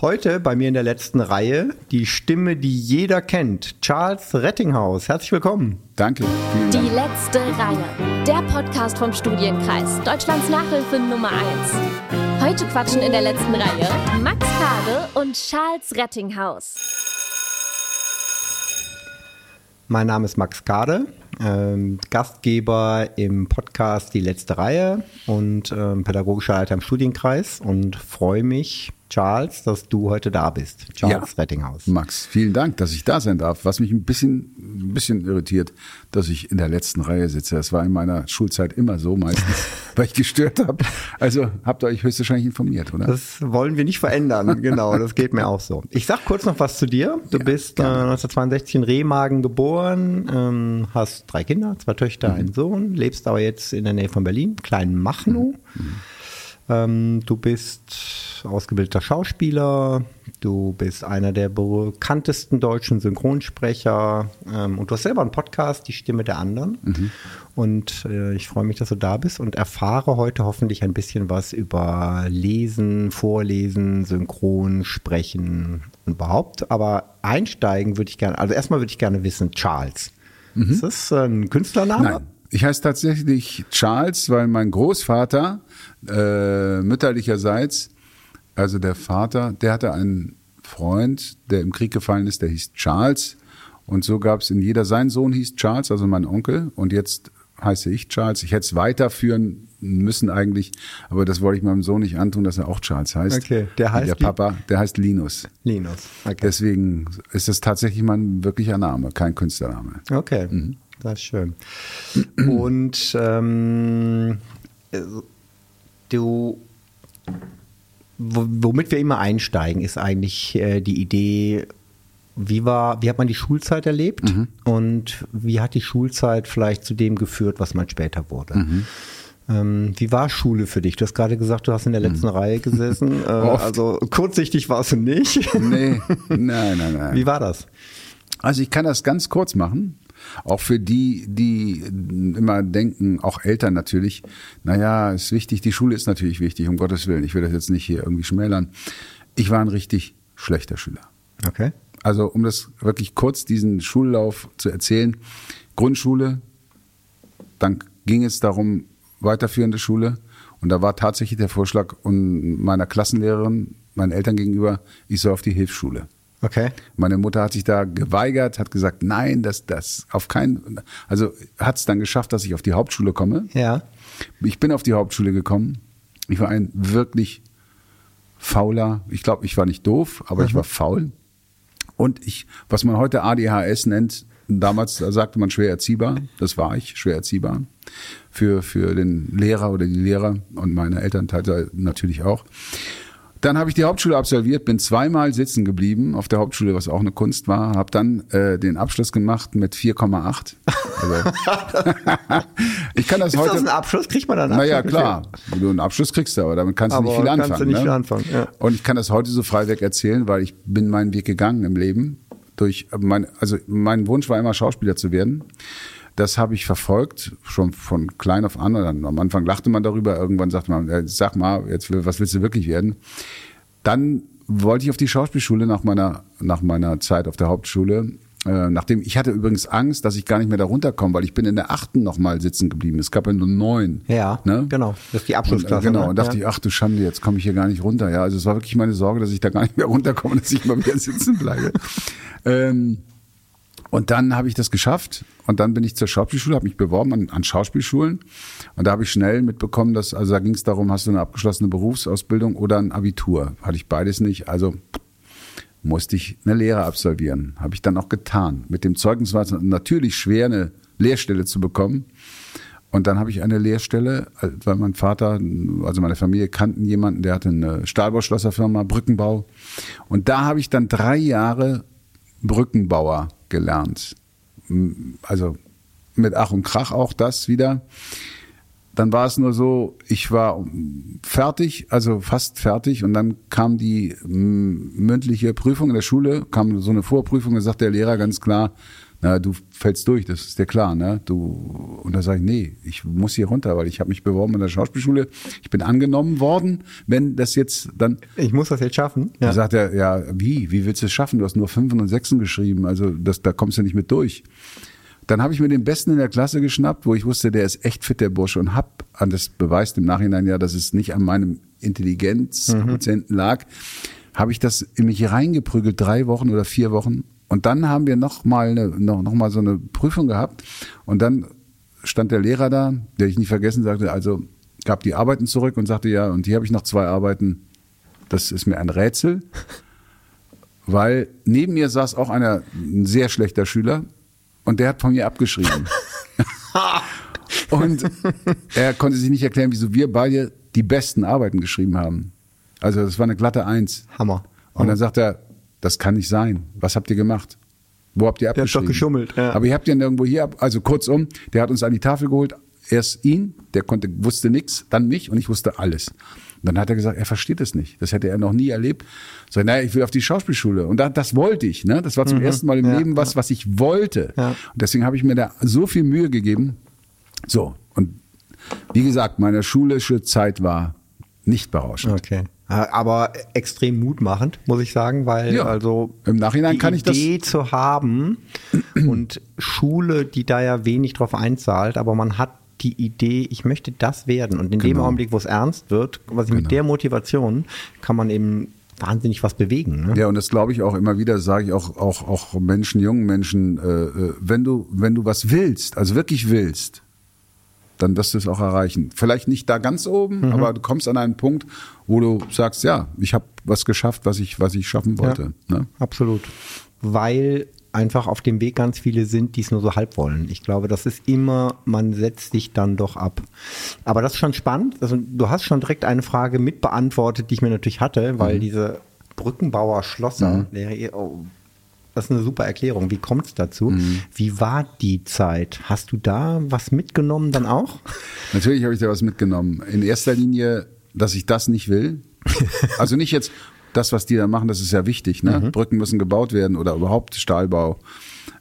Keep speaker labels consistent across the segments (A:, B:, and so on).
A: Heute bei mir in der letzten Reihe die Stimme, die jeder kennt, Charles Rettinghaus. Herzlich willkommen.
B: Danke.
C: Dank. Die letzte Reihe, der Podcast vom Studienkreis, Deutschlands Nachhilfe Nummer 1. Heute quatschen in der letzten Reihe Max Kade und Charles Rettinghaus.
A: Mein Name ist Max Kade, ähm, Gastgeber im Podcast Die letzte Reihe und ähm, pädagogischer Leiter im Studienkreis und freue mich, Charles, dass du heute da bist. Charles
B: ja, Rettinghaus. Max, vielen Dank, dass ich da sein darf. Was mich ein bisschen, ein bisschen irritiert, dass ich in der letzten Reihe sitze. Das war in meiner Schulzeit immer so meistens, weil ich gestört habe. Also habt ihr euch höchstwahrscheinlich informiert, oder?
A: Das wollen wir nicht verändern. genau, das geht mir auch so. Ich sag kurz noch was zu dir. Du ja, bist äh, 1962 in Remagen geboren, ähm, hast drei Kinder, zwei Töchter, mhm. einen Sohn, lebst aber jetzt in der Nähe von Berlin, kleinen Machnow. Mhm. Ähm, du bist ausgebildeter Schauspieler, du bist einer der bekanntesten deutschen Synchronsprecher ähm, und du hast selber einen Podcast, Die Stimme der anderen. Mhm. Und äh, ich freue mich, dass du da bist und erfahre heute hoffentlich ein bisschen was über Lesen, Vorlesen, Synchron, Sprechen und überhaupt. Aber einsteigen würde ich gerne, also erstmal würde ich gerne wissen, Charles. Mhm. Ist das ein Künstlername?
B: Nein. Ich heiße tatsächlich Charles, weil mein Großvater äh, mütterlicherseits, also der Vater, der hatte einen Freund, der im Krieg gefallen ist, der hieß Charles. Und so gab es in jeder, sein Sohn hieß Charles, also mein Onkel. Und jetzt heiße ich Charles. Ich hätte es weiterführen müssen eigentlich, aber das wollte ich meinem Sohn nicht antun, dass er auch Charles heißt.
A: Okay, der heißt
B: der Papa, der heißt Linus.
A: Linus.
B: Okay. Deswegen ist es tatsächlich mein wirklicher Name, kein Künstlername.
A: Okay. Mhm. Das ist schön. Und ähm, du, womit wir immer einsteigen, ist eigentlich äh, die Idee, wie war, wie hat man die Schulzeit erlebt mhm. und wie hat die Schulzeit vielleicht zu dem geführt, was man später wurde? Mhm. Ähm, wie war Schule für dich? Du hast gerade gesagt, du hast in der letzten mhm. Reihe gesessen. Äh, also kurzsichtig warst du nicht.
B: nee, nein, nein, nein.
A: Wie war das?
B: Also ich kann das ganz kurz machen. Auch für die, die immer denken, auch Eltern natürlich, naja, ist wichtig, die Schule ist natürlich wichtig, um Gottes Willen. Ich will das jetzt nicht hier irgendwie schmälern. Ich war ein richtig schlechter Schüler.
A: Okay.
B: Also, um das wirklich kurz, diesen Schullauf zu erzählen. Grundschule, dann ging es darum, weiterführende Schule. Und da war tatsächlich der Vorschlag meiner Klassenlehrerin, meinen Eltern gegenüber, ich soll auf die Hilfsschule.
A: Okay.
B: Meine Mutter hat sich da geweigert, hat gesagt, nein, das, das auf keinen, also hat es dann geschafft, dass ich auf die Hauptschule komme.
A: Ja.
B: Ich bin auf die Hauptschule gekommen. Ich war ein wirklich fauler, ich glaube, ich war nicht doof, aber mhm. ich war faul. Und ich, was man heute ADHS nennt, damals sagte man schwer erziehbar, das war ich, schwer erziehbar. Für, für den Lehrer oder die Lehrer und meine Elternteile natürlich auch. Dann habe ich die Hauptschule absolviert, bin zweimal sitzen geblieben auf der Hauptschule, was auch eine Kunst war. Habe dann äh, den Abschluss gemacht mit 4,8. Also, ich kann das
A: Ist
B: heute.
A: Das ein Abschluss kriegt man dann.
B: Naja, klar. Wenn du einen Abschluss kriegst, aber damit kannst aber du nicht viel anfangen. Kannst du nicht
A: ne? viel anfangen ja.
B: Und ich kann das heute so freiweg erzählen, weil ich bin meinen Weg gegangen im Leben. Durch mein, also mein Wunsch war immer Schauspieler zu werden. Das habe ich verfolgt, schon von klein auf an. Dann, am Anfang lachte man darüber, irgendwann sagte man, sag mal, jetzt, was willst du wirklich werden? Dann wollte ich auf die Schauspielschule nach meiner, nach meiner Zeit auf der Hauptschule. Äh, nachdem ich hatte übrigens Angst, dass ich gar nicht mehr da runterkomme, weil ich bin in der achten nochmal sitzen geblieben. Es gab ja nur neun.
A: Ja, ne? genau. Das ist die Abschlussklasse.
B: Und, äh, genau. Ne? Und dachte ja. ich, ach du Schande, jetzt komme ich hier gar nicht runter. Ja, also es war wirklich meine Sorge, dass ich da gar nicht mehr runterkomme, dass ich mal wieder sitzen bleibe. ähm, und dann habe ich das geschafft und dann bin ich zur Schauspielschule, habe mich beworben an, an Schauspielschulen und da habe ich schnell mitbekommen, dass also da ging es darum, hast du eine abgeschlossene Berufsausbildung oder ein Abitur? Hatte ich beides nicht, also musste ich eine Lehre absolvieren. Habe ich dann auch getan. Mit dem Zeugnis war es natürlich schwer, eine Lehrstelle zu bekommen. Und dann habe ich eine Lehrstelle, weil mein Vater, also meine Familie kannten jemanden, der hatte eine Stahlbauschlosserfirma, Brückenbau. Und da habe ich dann drei Jahre Brückenbauer gelernt. Also mit Ach und Krach auch das wieder. Dann war es nur so, ich war fertig, also fast fertig, und dann kam die mündliche Prüfung in der Schule, kam so eine Vorprüfung, da sagt der Lehrer ganz klar, Na, du fällst durch, das ist dir klar, ne? Du und da sage ich, nee, ich muss hier runter, weil ich habe mich beworben in der Schauspielschule. Ich bin angenommen worden, wenn das jetzt dann.
A: Ich muss das jetzt schaffen.
B: Ja. Da sagt er, ja, wie? Wie willst du es schaffen? Du hast nur Fünfen und Sechsen geschrieben, also das, da kommst du nicht mit durch. Dann habe ich mir den Besten in der Klasse geschnappt, wo ich wusste, der ist echt fit, der Bursche, und hab, und das beweist im Nachhinein ja, dass es nicht an meinem Intelligenzquotienten mhm. lag, habe ich das in mich reingeprügelt, drei Wochen oder vier Wochen und dann haben wir noch mal, eine, noch, noch mal so eine Prüfung gehabt. Und dann stand der Lehrer da, der ich nicht vergessen sagte, also gab die Arbeiten zurück und sagte, ja, und hier habe ich noch zwei Arbeiten. Das ist mir ein Rätsel. Weil neben mir saß auch einer, ein sehr schlechter Schüler, und der hat von mir abgeschrieben. und er konnte sich nicht erklären, wieso wir beide die besten Arbeiten geschrieben haben. Also das war eine glatte Eins.
A: Hammer.
B: Und dann sagt er, das kann nicht sein. Was habt ihr gemacht? Wo habt ihr abgeschrieben?
A: Der hat doch geschummelt. Ja.
B: Aber ihr habt ja nirgendwo hier ab. Also kurzum, der hat uns an die Tafel geholt. Erst ihn, der konnte, wusste nichts, dann mich und ich wusste alles. Und dann hat er gesagt, er versteht es nicht. Das hätte er noch nie erlebt. So, naja, ich will auf die Schauspielschule. Und da, das wollte ich. Ne? Das war zum mhm. ersten Mal im ja, Leben was, was ich wollte. Ja. Und deswegen habe ich mir da so viel Mühe gegeben. So, und wie gesagt, meine schulische Zeit war nicht berauschend.
A: Okay. Aber extrem mutmachend, muss ich sagen, weil ja, also
B: im Nachhinein
A: die
B: kann ich
A: Idee das zu haben und Schule, die da ja wenig drauf einzahlt, aber man hat die Idee, ich möchte das werden. Und in genau. dem Augenblick, wo es ernst wird, was ich genau. mit der Motivation, kann man eben wahnsinnig was bewegen. Ne?
B: Ja, und das glaube ich auch immer wieder, sage ich auch, auch, auch Menschen, jungen Menschen, äh, äh wenn du, wenn du was willst, also wirklich willst, dann wirst du es auch erreichen. Vielleicht nicht da ganz oben, mhm. aber du kommst an einen Punkt, wo du sagst, ja, ich habe was geschafft, was ich, was ich schaffen wollte. Ja,
A: ne? Absolut. Weil einfach auf dem Weg ganz viele sind, die es nur so halb wollen. Ich glaube, das ist immer, man setzt sich dann doch ab. Aber das ist schon spannend. Also, du hast schon direkt eine Frage mitbeantwortet, die ich mir natürlich hatte, weil mhm. diese Brückenbauer Schlosser, mhm. der, oh, das ist eine super Erklärung. Wie kommt es dazu? Mhm. Wie war die Zeit? Hast du da was mitgenommen dann auch?
B: Natürlich habe ich da was mitgenommen. In erster Linie, dass ich das nicht will. Also nicht jetzt das, was die da machen, das ist ja wichtig. Ne? Mhm. Brücken müssen gebaut werden oder überhaupt Stahlbau.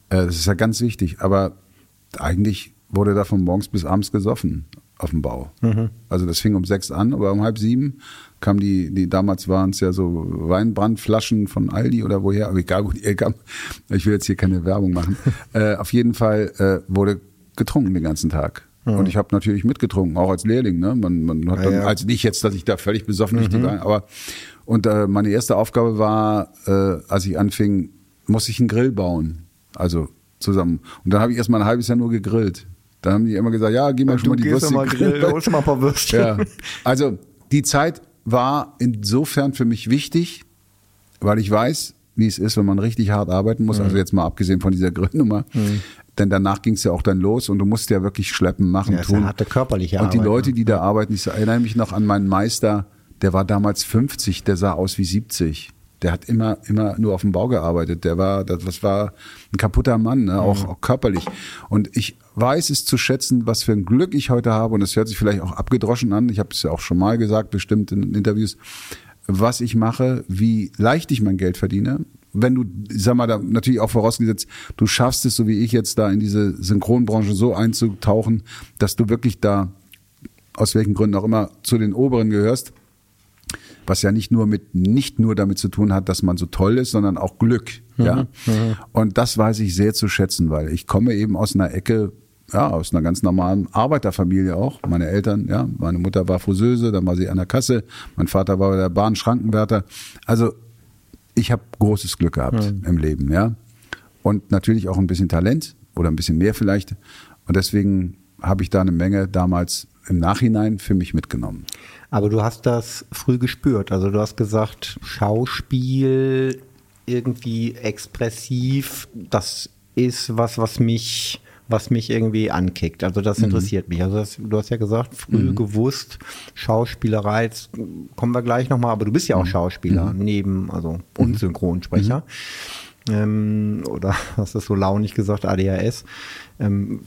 B: Äh, das ist ja ganz wichtig. Aber eigentlich wurde da von morgens bis abends gesoffen auf dem Bau. Mhm. Also das fing um sechs an, aber um halb sieben kam die, die damals waren es ja so Weinbrandflaschen von Aldi oder woher, aber egal, wo die kam. Ich will jetzt hier keine Werbung machen. äh, auf jeden Fall äh, wurde getrunken den ganzen Tag. Mhm. Und ich habe natürlich mitgetrunken, auch als Lehrling. Ne? Man, man hat dann, ja, also nicht jetzt, dass ich da völlig besoffen mhm. war, aber und äh, meine erste Aufgabe war, äh, als ich anfing, muss ich einen Grill bauen. Also zusammen. Und dann habe ich erst mal ein halbes Jahr nur gegrillt. Dann haben die immer gesagt, ja, geh mal und schon mal die Würste. Mal
A: Grill, holst mal ein paar Würstchen.
B: Ja. Also die Zeit war insofern für mich wichtig, weil ich weiß, wie es ist, wenn man richtig hart arbeiten muss. Mhm. Also jetzt mal abgesehen von dieser Gründnummer. Mhm. Denn danach ging es ja auch dann los und du musst ja wirklich schleppen, machen, ja, tun.
A: Harte körperliche
B: Arbeit. Und die Leute, ne? die da arbeiten, ich erinnere mich noch an meinen Meister, der war damals 50, der sah aus wie 70. Der hat immer, immer nur auf dem Bau gearbeitet. Der war, das war ein kaputter Mann, ne? auch, mhm. auch körperlich. Und ich weiß es zu schätzen, was für ein Glück ich heute habe. Und es hört sich vielleicht auch abgedroschen an. Ich habe es ja auch schon mal gesagt, bestimmt in Interviews, was ich mache, wie leicht ich mein Geld verdiene. Wenn du, sag mal, da natürlich auch vorausgesetzt, du schaffst es, so wie ich jetzt da in diese Synchronbranche so einzutauchen, dass du wirklich da, aus welchen Gründen auch immer, zu den Oberen gehörst was ja nicht nur mit nicht nur damit zu tun hat, dass man so toll ist, sondern auch Glück. Mhm. Ja, mhm. und das weiß ich sehr zu schätzen, weil ich komme eben aus einer Ecke, ja, aus einer ganz normalen Arbeiterfamilie auch. Meine Eltern, ja, meine Mutter war Friseuse, dann war sie an der Kasse, mein Vater war der Bahnschrankenwärter. Also ich habe großes Glück gehabt mhm. im Leben, ja, und natürlich auch ein bisschen Talent oder ein bisschen mehr vielleicht. Und deswegen habe ich da eine Menge damals im Nachhinein für mich mitgenommen.
A: Aber du hast das früh gespürt. Also du hast gesagt, Schauspiel irgendwie expressiv, das ist was, was mich, was mich irgendwie ankickt. Also das mhm. interessiert mhm. mich. Also das, du hast ja gesagt, früh mhm. gewusst, Schauspielerei, jetzt kommen wir gleich nochmal, aber du bist ja auch mhm. Schauspieler, mhm. neben, also und mhm. Synchronsprecher. Ähm, oder hast du so launig gesagt, ADHS. Ähm,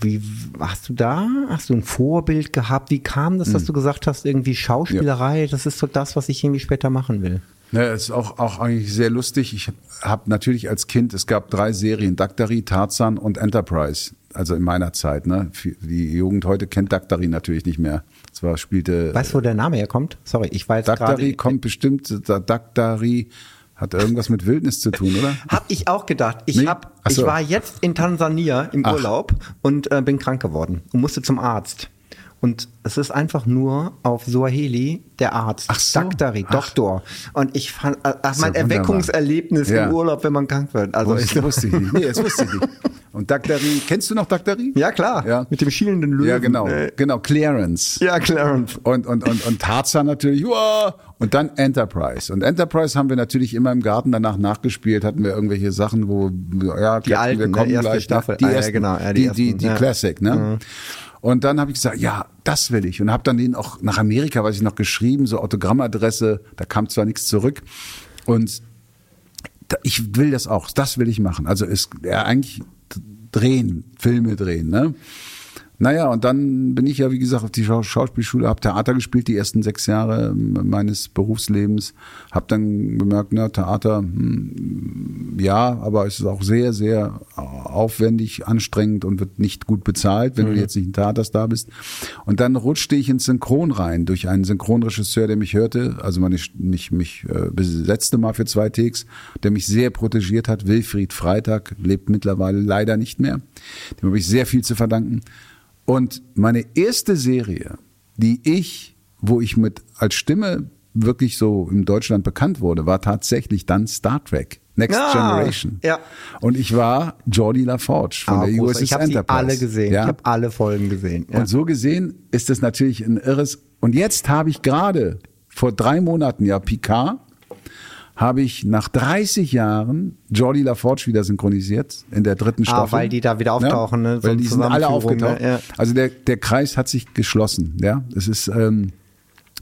A: wie hast du da? Hast du ein Vorbild gehabt? Wie kam das, dass du gesagt hast, irgendwie Schauspielerei, ja. das ist so das, was ich irgendwie später machen will?
B: Ne, ist auch, auch eigentlich sehr lustig. Ich habe natürlich als Kind, es gab drei Serien, Daktari, Tarzan und Enterprise. Also in meiner Zeit. Ne? Die Jugend heute kennt Daktari natürlich nicht mehr. Zwar spielte.
A: Weißt du, wo der Name herkommt? Sorry, ich weiß
B: gerade. Daktari kommt bestimmt, Daktari hat irgendwas mit Wildnis zu tun, oder?
A: Hab ich auch gedacht. Ich, nee? hab, so. ich war jetzt in Tansania im Ach. Urlaub und äh, bin krank geworden und musste zum Arzt. Und es ist einfach nur auf Suaheli der Arzt,
B: Ach so.
A: Daktari, Doktor. Und ich fand, ach, äh, mein Erweckungserlebnis ja. im Urlaub, wenn man krank wird. Also
B: das wusste ich nicht. Nee, das wusste ich nicht. Und Daktari, kennst du noch Daktari?
A: Ja, klar. Ja. Mit dem schielenden Löwen.
B: Ja, genau. Äh. Genau, Clarence.
A: Ja, Clarence.
B: Und, und, und, und Tarzan natürlich, wow. Und dann Enterprise. Und Enterprise haben wir natürlich immer im Garten danach nachgespielt, hatten wir irgendwelche Sachen, wo, ja,
A: die alten, wir kommen
B: erste
A: gleich.
B: Staffel. Die, ah, ersten, ja, genau, ja, die, die, die, die ja. Classic, ne? Mhm. Und dann habe ich gesagt, ja, das will ich. Und habe dann den auch nach Amerika, weiß ich noch, geschrieben, so Autogrammadresse, da kam zwar nichts zurück. Und ich will das auch, das will ich machen. Also ist ja, eigentlich drehen, Filme drehen, ne? Naja, und dann bin ich ja, wie gesagt, auf die Schauspielschule, habe Theater gespielt, die ersten sechs Jahre meines Berufslebens. Habe dann bemerkt, na, Theater, hm, ja, aber es ist auch sehr, sehr aufwendig, anstrengend und wird nicht gut bezahlt, wenn mhm. du jetzt nicht ein Theaterstar bist. Und dann rutschte ich ins Synchron rein durch einen Synchronregisseur, der mich hörte, also meine, mich, mich äh, besetzte mal für zwei Takes, der mich sehr protegiert hat. Wilfried Freitag lebt mittlerweile leider nicht mehr. Dem habe ich sehr viel zu verdanken. Und meine erste Serie, die ich, wo ich mit als Stimme wirklich so in Deutschland bekannt wurde, war tatsächlich dann Star Trek. Next ah, Generation.
A: Ja.
B: Und ich war Jordi LaForge von ah, der USS
A: ich hab
B: Enterprise.
A: Ich habe alle gesehen. Ja? Ich habe alle Folgen gesehen.
B: Ja. Und so gesehen ist das natürlich ein irres. Und jetzt habe ich gerade vor drei Monaten ja Picard habe ich nach 30 Jahren Jordi LaForge wieder synchronisiert in der dritten ah, Staffel.
A: Ah, weil die da wieder auftauchen,
B: ja,
A: ne?
B: So weil die sind alle aufgetaucht. Ne? Ja. Also der, der Kreis hat sich geschlossen, ja. Es ist, ähm,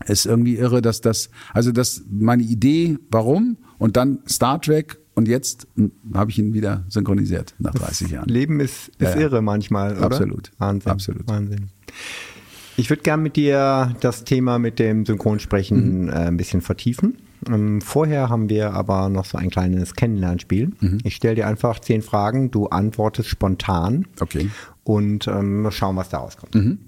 B: ist irgendwie irre, dass das, also das, meine Idee, warum? Und dann Star Trek und jetzt habe ich ihn wieder synchronisiert nach 30 Jahren.
A: Leben ist, ist ja, irre manchmal, oder?
B: Absolut.
A: Wahnsinn.
B: Absolut.
A: Wahnsinn. Ich würde gern mit dir das Thema mit dem Synchronsprechen mhm. äh, ein bisschen vertiefen. Ähm, vorher haben wir aber noch so ein kleines Kennenlernspiel. Mhm. Ich stelle dir einfach zehn Fragen, du antwortest spontan.
B: Okay.
A: Und ähm, schauen, was da rauskommt.
D: Mhm.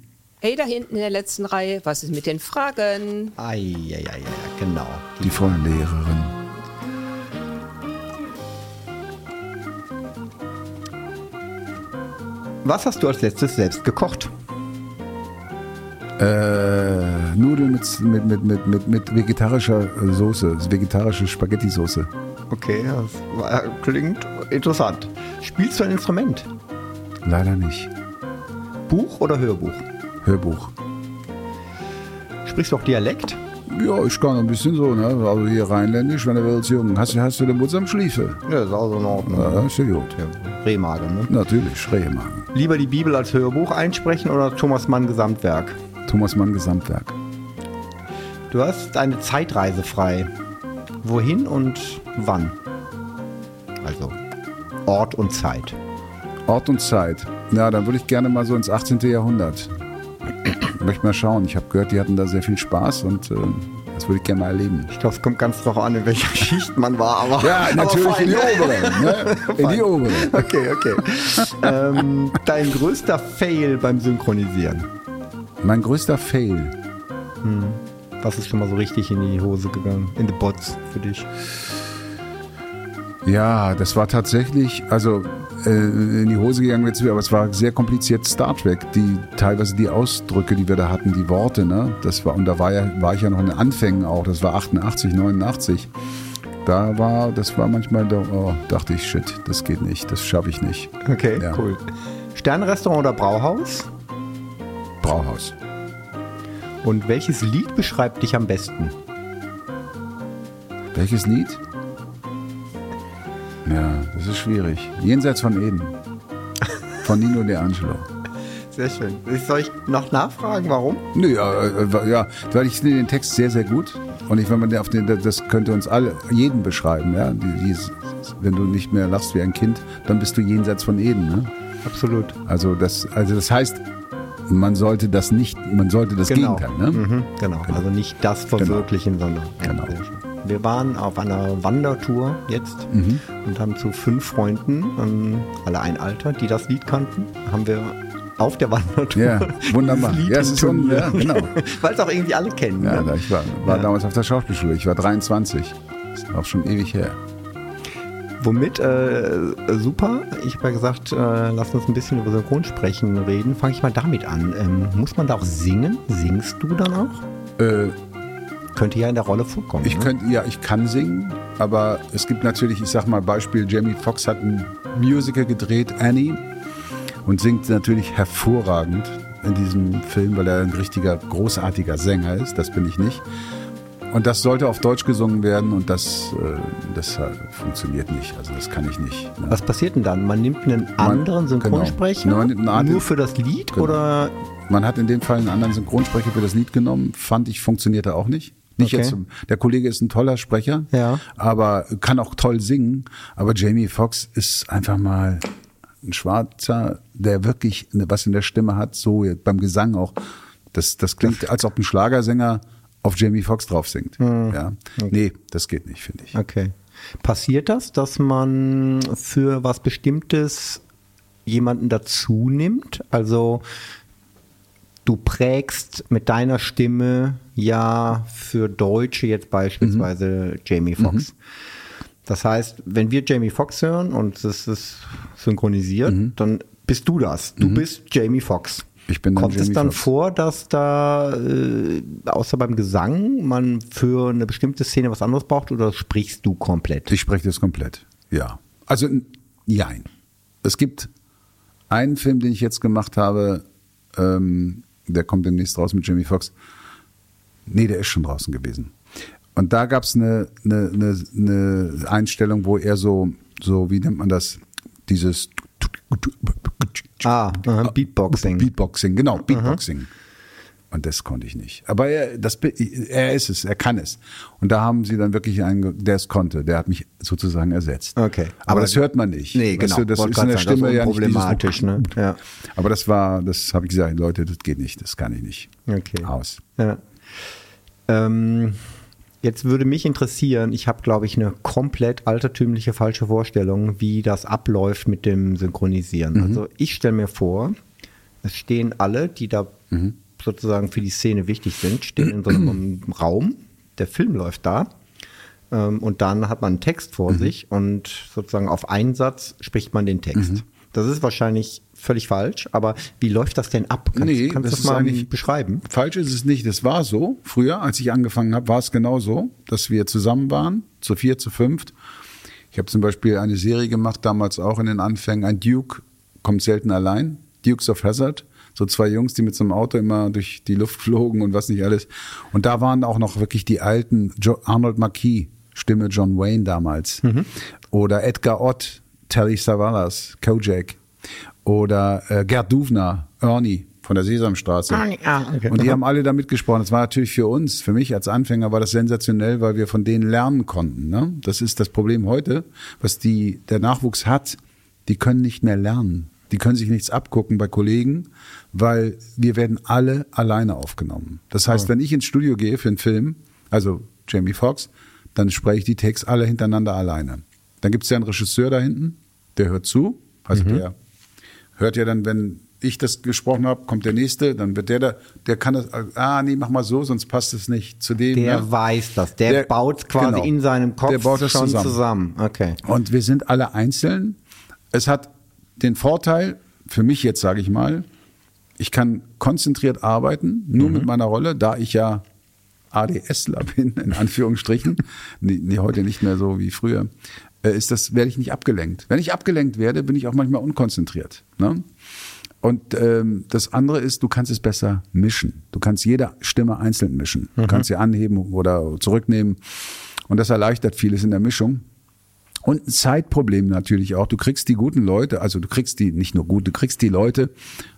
D: Hey, da hinten in der letzten Reihe, was ist mit den Fragen?
A: Ei, ei, ei, genau.
B: Die, Die Lehrerin.
A: Was hast du als letztes selbst gekocht?
B: Äh, Nudeln mit, mit, mit, mit, mit, mit vegetarischer Soße, vegetarische Spaghetti-Soße.
A: Okay, das war, klingt interessant. Spielst du ein Instrument?
B: Leider nicht.
A: Buch oder Hörbuch?
B: Hörbuch.
A: Sprichst du auch Dialekt?
B: Ja, ich kann ein bisschen so, ne? Also hier rheinländisch, wenn du willst, Jungen. Hast, hast du den Mutz am Schliefe?
A: Ja, ist auch so in Ordnung.
B: Ja, ist ja gut.
A: Ja, Rehmagen, ne?
B: Natürlich, Rehmagen.
A: Lieber die Bibel als Hörbuch einsprechen oder Thomas Mann Gesamtwerk?
B: Thomas Mann Gesamtwerk.
A: Du hast eine Zeitreise frei. Wohin und wann? Also Ort und Zeit.
B: Ort und Zeit. Ja, dann würde ich gerne mal so ins 18. Jahrhundert. Ich möchte mal schauen. Ich habe gehört, die hatten da sehr viel Spaß und äh, das würde ich gerne mal erleben.
A: Ich glaube, es kommt ganz drauf an, in welcher Schicht man war. Aber,
B: ja, natürlich aber in die obere. Ne? In die obere.
A: Okay, okay. ähm, dein größter Fail beim Synchronisieren?
B: Mein größter Fail.
A: Hm. Was ist schon mal so richtig in die Hose gegangen? In the Bots für dich?
B: Ja, das war tatsächlich, also äh, in die Hose gegangen wird aber es war sehr kompliziert Star Trek. Die teilweise die Ausdrücke, die wir da hatten, die Worte, ne? Das war und da war ja war ich ja noch in den Anfängen auch. Das war 88, 89. Da war, das war manchmal, da oh, dachte ich, shit, das geht nicht, das schaffe ich nicht.
A: Okay, ja. cool. Sternrestaurant oder Brauhaus?
B: Brauhaus.
A: Und welches Lied beschreibt dich am besten?
B: Welches Lied? Ja, das ist schwierig. Jenseits von Eden. Von Nino De Angelo.
A: Sehr schön. Soll ich noch nachfragen, warum?
B: Nö, ja, äh, ja, weil ich finde den Text sehr, sehr gut. Und ich, wenn man auf den, das könnte uns alle, jeden beschreiben, ja. Die, die, wenn du nicht mehr lachst wie ein Kind, dann bist du jenseits von Eden, ne?
A: Absolut.
B: Also das, also das heißt, man sollte das nicht, man sollte das
A: genau.
B: Gegenteil, ne?
A: Mhm, genau. genau. also nicht das verwirklichen,
B: genau.
A: sondern.
B: Genau.
A: Wir waren auf einer Wandertour jetzt
B: Mhm.
A: und haben zu fünf Freunden, ähm, alle ein Alter, die das Lied kannten, haben wir auf der Wandertour.
B: Ja, wunderbar. Ja, es ist schon- ja, genau.
A: Weil es auch irgendwie alle kennen.
B: Ja,
A: ne?
B: ich war, war damals auf der Schauspielschule. Ich war 23. Ist auch schon ewig her.
A: Womit, äh, super, ich habe ja gesagt, äh, lass uns ein bisschen über Synchronsprechen reden. Fange ich mal damit an. Ähm, muss man da auch singen? Singst du dann auch?
B: Äh,
A: Könnte ja in der Rolle vorkommen.
B: ich
A: ne?
B: könnte, ja, ich kann singen, aber es gibt natürlich, ich sag mal Beispiel, Jamie Foxx hat ein Musical gedreht, Annie, und singt natürlich hervorragend in diesem Film, weil er ein richtiger, großartiger Sänger ist. Das bin ich nicht. Und das sollte auf Deutsch gesungen werden und das, äh, das äh, funktioniert nicht. Also das kann ich nicht. ne?
A: Was passiert denn dann? Man nimmt einen anderen
B: genau.
A: Synchronsprecher
B: nimmt einen anderen-
A: nur für das Lied
B: Genau.
A: oder
B: Man hat in dem Fall einen anderen Synchronsprecher für das Lied genommen. Fand ich, funktionierte auch nicht. Nicht
A: Okay.
B: jetzt, der Kollege ist ein toller Sprecher,
A: Ja.
B: aber kann auch toll singen. Aber Jamie Foxx ist einfach mal ein Schwarzer, der wirklich was in der Stimme hat, so beim Gesang auch. Das, das klingt, als ob ein Schlagersänger auf Jamie Foxx drauf singt.
A: Hm.
B: Ja. Nee, das geht nicht, finde ich.
A: Okay. Passiert das, dass man für was Bestimmtes jemanden dazu nimmt? Also du prägst mit deiner Stimme ja für Deutsche jetzt beispielsweise Jamie Foxx. Das heißt, wenn wir Jamie Foxx hören und es ist synchronisiert, dann bist du das. Du bist Jamie Foxx.
B: Ich bin
A: Kommt es dann
B: Foxx.
A: vor, dass da äh, außer beim Gesang man für eine bestimmte Szene was anderes braucht oder sprichst du komplett?
B: Ich spreche das komplett. Ja. Also, nein. Es gibt einen Film, den ich jetzt gemacht habe, ähm, der kommt demnächst raus mit Jimmy Foxx. Nee, der ist schon draußen gewesen. Und da gab es eine, eine, eine, eine Einstellung, wo er so, so, wie nennt man das? Dieses
A: Ah, aha, Beatboxing.
B: Beatboxing, genau, Beatboxing. Und das konnte ich nicht. Aber er, das, er ist es, er kann es. Und da haben sie dann wirklich einen, der es konnte, der hat mich sozusagen ersetzt.
A: Okay.
B: Aber, das hört man nicht.
A: Nee, genau.
B: Du, das
A: Wollte
B: ist in der
A: sagen,
B: Stimme ja
A: problematisch, ne? Ja.
B: Aber das war, das habe ich gesagt, Leute, das geht nicht, das kann ich nicht.
A: Okay.
B: Aus.
A: Ja. Ähm, jetzt würde mich interessieren, ich habe, glaube ich, eine komplett altertümliche falsche Vorstellung, wie das abläuft mit dem Synchronisieren. Also ich stelle mir vor, es stehen alle, die da sozusagen für die Szene wichtig sind, stehen in so einem Raum, der Film läuft da. Ähm, und dann hat man einen Text vor sich und sozusagen auf einen Satz spricht man den Text. Das ist wahrscheinlich völlig falsch, aber wie läuft das denn ab? Kannst,
B: Nee,
A: kannst du
B: das
A: das
B: ist
A: mal
B: eigentlich-
A: beschreiben?
B: Falsch ist es nicht. Das war so. Früher, als ich angefangen habe, war es genau so, dass wir zusammen waren, zu vier, zu fünft. Ich habe zum Beispiel eine Serie gemacht, damals auch in den Anfängen. Ein Duke kommt selten allein. Dukes of Hazard. So zwei Jungs, die mit so einem Auto immer durch die Luft flogen und was nicht alles. Und da waren auch noch wirklich die alten Arnold Marquis, Stimme John Wayne damals. Oder Edgar Ott, Terry Savalas, Kojak. Oder äh, Gerd Duvner, Ernie von der Sesamstraße.
A: ah, okay.
B: Und die haben alle da mitgesprochen. Das war natürlich für uns, für mich als Anfänger war das sensationell, weil wir von denen lernen konnten. Ne? Das ist das Problem heute, was die, der Nachwuchs hat. Die können nicht mehr lernen. Die können sich nichts abgucken bei Kollegen, weil wir werden alle alleine aufgenommen. Das heißt, wenn ich ins Studio gehe für einen Film, also Jamie Foxx, dann spreche ich die Texte alle hintereinander alleine. Dann gibt es ja einen Regisseur da hinten, der hört zu, also der hört ja dann, wenn ich das gesprochen habe, kommt der nächste, dann wird der da, der kann das, ah nee, mach mal so, sonst passt es nicht zu dem.
A: Der
B: ne?
A: weiß das. Der,
B: Der-
A: baut quasi
B: genau.
A: in seinem Kopf
B: Der baut das
A: schon zusammen.
B: zusammen.
A: Okay.
B: Und wir sind alle einzeln. Es hat den Vorteil, für mich jetzt sage ich mal, ich kann konzentriert arbeiten, nur
A: Mhm.
B: mit meiner Rolle, da ich ja ADSler bin, in Anführungsstrichen, nee, nee, heute nicht mehr so wie früher, ist das, werde ich nicht abgelenkt. Wenn ich abgelenkt werde, bin ich auch manchmal unkonzentriert. Ne? Und ähm, das andere ist, du kannst es besser mischen. Du kannst jede Stimme einzeln mischen. Du kannst sie anheben oder zurücknehmen. Und das erleichtert vieles in der Mischung. Und ein Zeitproblem natürlich auch. Du kriegst die guten Leute, also du kriegst die nicht nur gut, du kriegst die Leute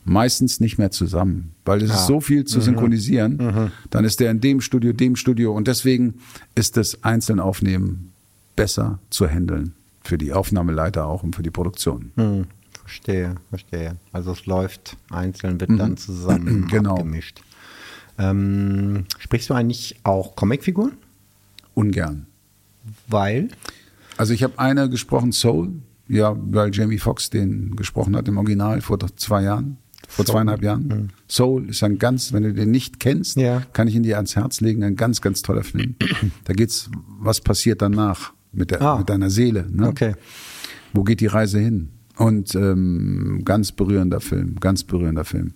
B: meistens nicht mehr zusammen, weil es ist so viel zu synchronisieren. Dann ist der in dem Studio, dem Studio und deswegen ist das einzeln aufnehmen besser zu handeln für die Aufnahmeleiter auch und für die Produktion.
A: Hm, verstehe, verstehe. Also es läuft einzeln, wird dann zusammen
B: Genau.
A: abgemischt. Ähm, sprichst du eigentlich auch Comicfiguren?
B: Ungern.
A: Weil?
B: Also ich habe eine gesprochen, Soul, ja, weil Jamie Foxx den gesprochen hat im Original vor zwei Jahren, vor
A: Soul.
B: zweieinhalb Jahren. Soul ist ein ganz, wenn du den nicht kennst,
A: Ja.
B: kann ich ihn dir ans Herz legen, ein ganz, ganz toller Film. da geht's, was passiert danach mit, der,
A: Ah.
B: mit deiner Seele. Ne?
A: Okay.
B: Wo geht die Reise hin? Und ähm, ganz berührender Film, ganz berührender Film.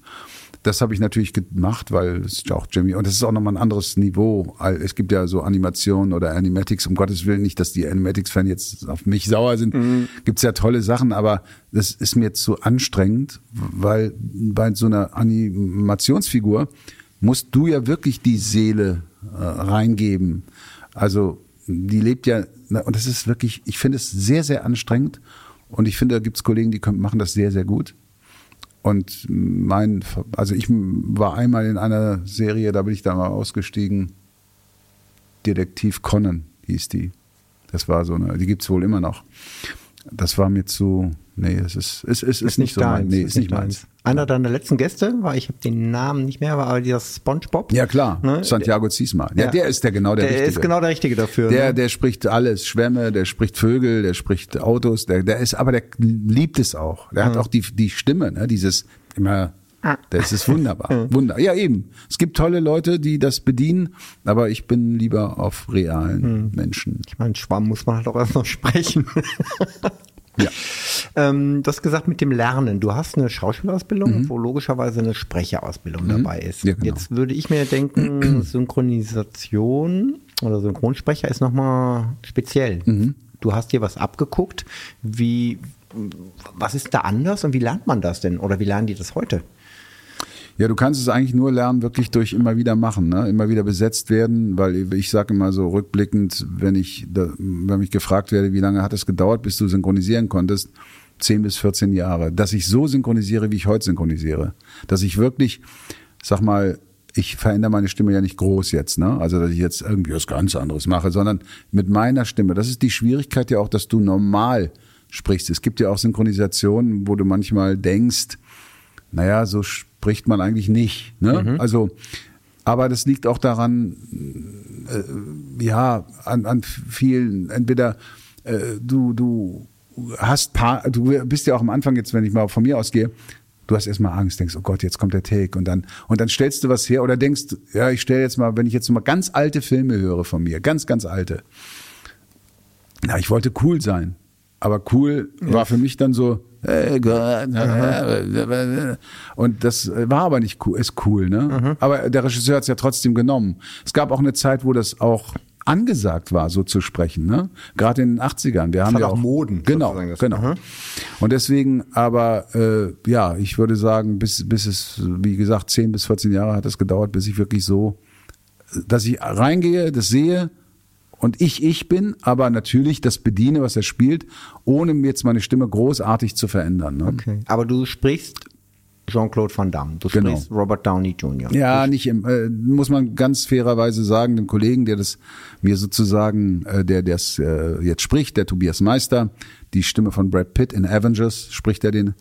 B: Das habe ich natürlich gemacht, weil es ist ja auch Jimmy und das ist auch nochmal ein anderes Niveau. Es gibt ja so Animationen oder Animatics, um Gottes Willen nicht, dass die Animatics-Fans jetzt auf mich sauer sind. Gibt's ja tolle Sachen, aber das ist mir zu anstrengend, weil bei so einer Animationsfigur musst du ja wirklich die Seele äh, reingeben. Also die lebt ja, und das ist wirklich, ich finde es sehr, sehr anstrengend. Und ich finde, da gibt's Kollegen, die können, machen das sehr, sehr gut. Und mein, also ich war einmal in einer Serie, da bin ich da mal ausgestiegen. Detektiv Conan hieß die. Das war so eine, die gibt's wohl immer noch. Das war mir zu, nee, es ist, es, es ist, nicht so mein, nee, ist nicht meins.
A: Einer deiner letzten Gäste war, ich habe den Namen nicht mehr, war aber dieser SpongeBob.
B: Ja klar,
A: Ne?
B: Santiago Ziesma. Ja,
A: Ja.
B: der ist der genau der,
A: Der
B: Richtige.
A: ist genau der Richtige dafür.
B: Der,
A: ne?
B: der spricht alles, Schwämme, der spricht Vögel, der spricht Autos, der, der ist, aber der liebt es auch. Der hat auch die, die Stimme, ne, dieses immer, das ist wunderbar. Wunder. Ja, eben. Es gibt tolle Leute, die das bedienen, aber ich bin lieber auf realen Menschen.
A: Ich meine, Schwamm muss man halt auch erst noch sprechen.
B: Ja.
A: ähm, du hast gesagt mit dem Lernen. Du hast eine Schauspielausbildung, wo logischerweise eine Sprecherausbildung dabei ist.
B: Mhm. Ja, genau.
A: Jetzt würde ich mir denken, Synchronisation oder Synchronsprecher ist nochmal speziell.
B: Mhm.
A: Du hast dir was abgeguckt. Wie, was ist da anders und wie lernt man das denn? Oder wie lernen die das heute?
B: Ja, du kannst es eigentlich nur lernen, wirklich durch immer wieder machen, ne? immer wieder besetzt werden, weil ich sage immer so rückblickend, wenn ich, da, wenn mich gefragt werde, wie lange hat es gedauert, bis du synchronisieren konntest, 10 bis 14 Jahre, dass ich so synchronisiere, wie ich heute synchronisiere, dass ich wirklich, sag mal, ich verändere meine Stimme ja nicht groß jetzt, ne? Also dass ich jetzt irgendwie was ganz anderes mache, sondern mit meiner Stimme. Das ist die Schwierigkeit ja auch, dass du normal sprichst. Es gibt ja auch Synchronisationen, wo du manchmal denkst, naja, so spricht man eigentlich nicht. Ne? Also, aber das liegt auch daran, äh, ja, an, an vielen, entweder äh, du, du hast paar, du bist ja auch am Anfang jetzt, wenn ich mal von mir ausgehe, du hast erstmal Angst, denkst, oh Gott, jetzt kommt der Take und dann, und dann stellst du was her oder denkst, ja, ich stelle jetzt mal, wenn ich jetzt mal ganz alte Filme höre von mir, ganz, ganz alte, na, ich wollte cool sein. Aber cool war für mich dann so, und das war aber nicht cool, ist cool, ne? Aber der Regisseur hat es ja trotzdem genommen. Es gab auch eine Zeit, wo das auch angesagt war, so zu sprechen, ne? Gerade in den 80ern. Wir haben
A: hat
B: ja
A: auch Moden,
B: Genau,
A: das-
B: genau.
A: Aha.
B: Und deswegen, aber äh, ja, ich würde sagen, bis, bis es, wie gesagt, 10 bis 14 Jahre hat es gedauert, bis ich wirklich so, dass ich reingehe, das sehe und ich ich bin, aber natürlich das bediene, was er spielt, ohne mir jetzt meine Stimme großartig zu verändern. Ne?
A: Okay. Aber du sprichst Jean-Claude Van Damme. Du
B: Genau.
A: sprichst Robert Downey Jr.
B: Ja, nicht im, äh, muss man ganz fairerweise sagen, dem Kollegen, der das mir sozusagen, äh, der das äh, jetzt spricht, der Tobias Meister, die Stimme von Brad Pitt in Avengers, spricht er den.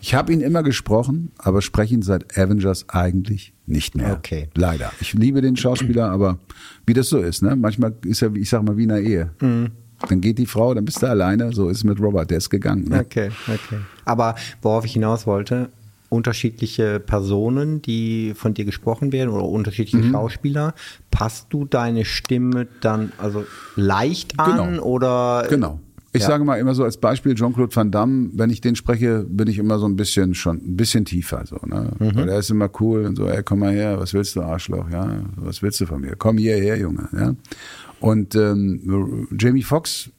B: Ich habe ihn immer gesprochen, aber spreche ihn seit Avengers eigentlich nicht mehr.
A: Okay.
B: Leider. Ich liebe den Schauspieler, aber wie das so ist, ne? Manchmal ist er, ich sag mal, wie in einer Ehe.
A: Mhm.
B: Dann geht die Frau, dann bist du alleine. So ist es mit Robert, der ist gegangen. Ne?
A: Okay, okay. Aber worauf ich hinaus wollte, unterschiedliche Personen, die von dir gesprochen werden oder unterschiedliche
B: Mhm.
A: Schauspieler, passt du deine Stimme dann also leicht an
B: Genau.
A: oder
B: Genau. Ich
A: Ja.
B: sage mal immer so als Beispiel Jean-Claude Van Damme, wenn ich den spreche, bin ich immer so ein bisschen schon ein bisschen tiefer so, ne?
A: Mhm.
B: Weil er ist immer cool und so, ey, komm mal her, was willst du Arschloch, ja? Was willst du von mir? Komm hierher, Junge, ja? Und ähm, Jamie Foxx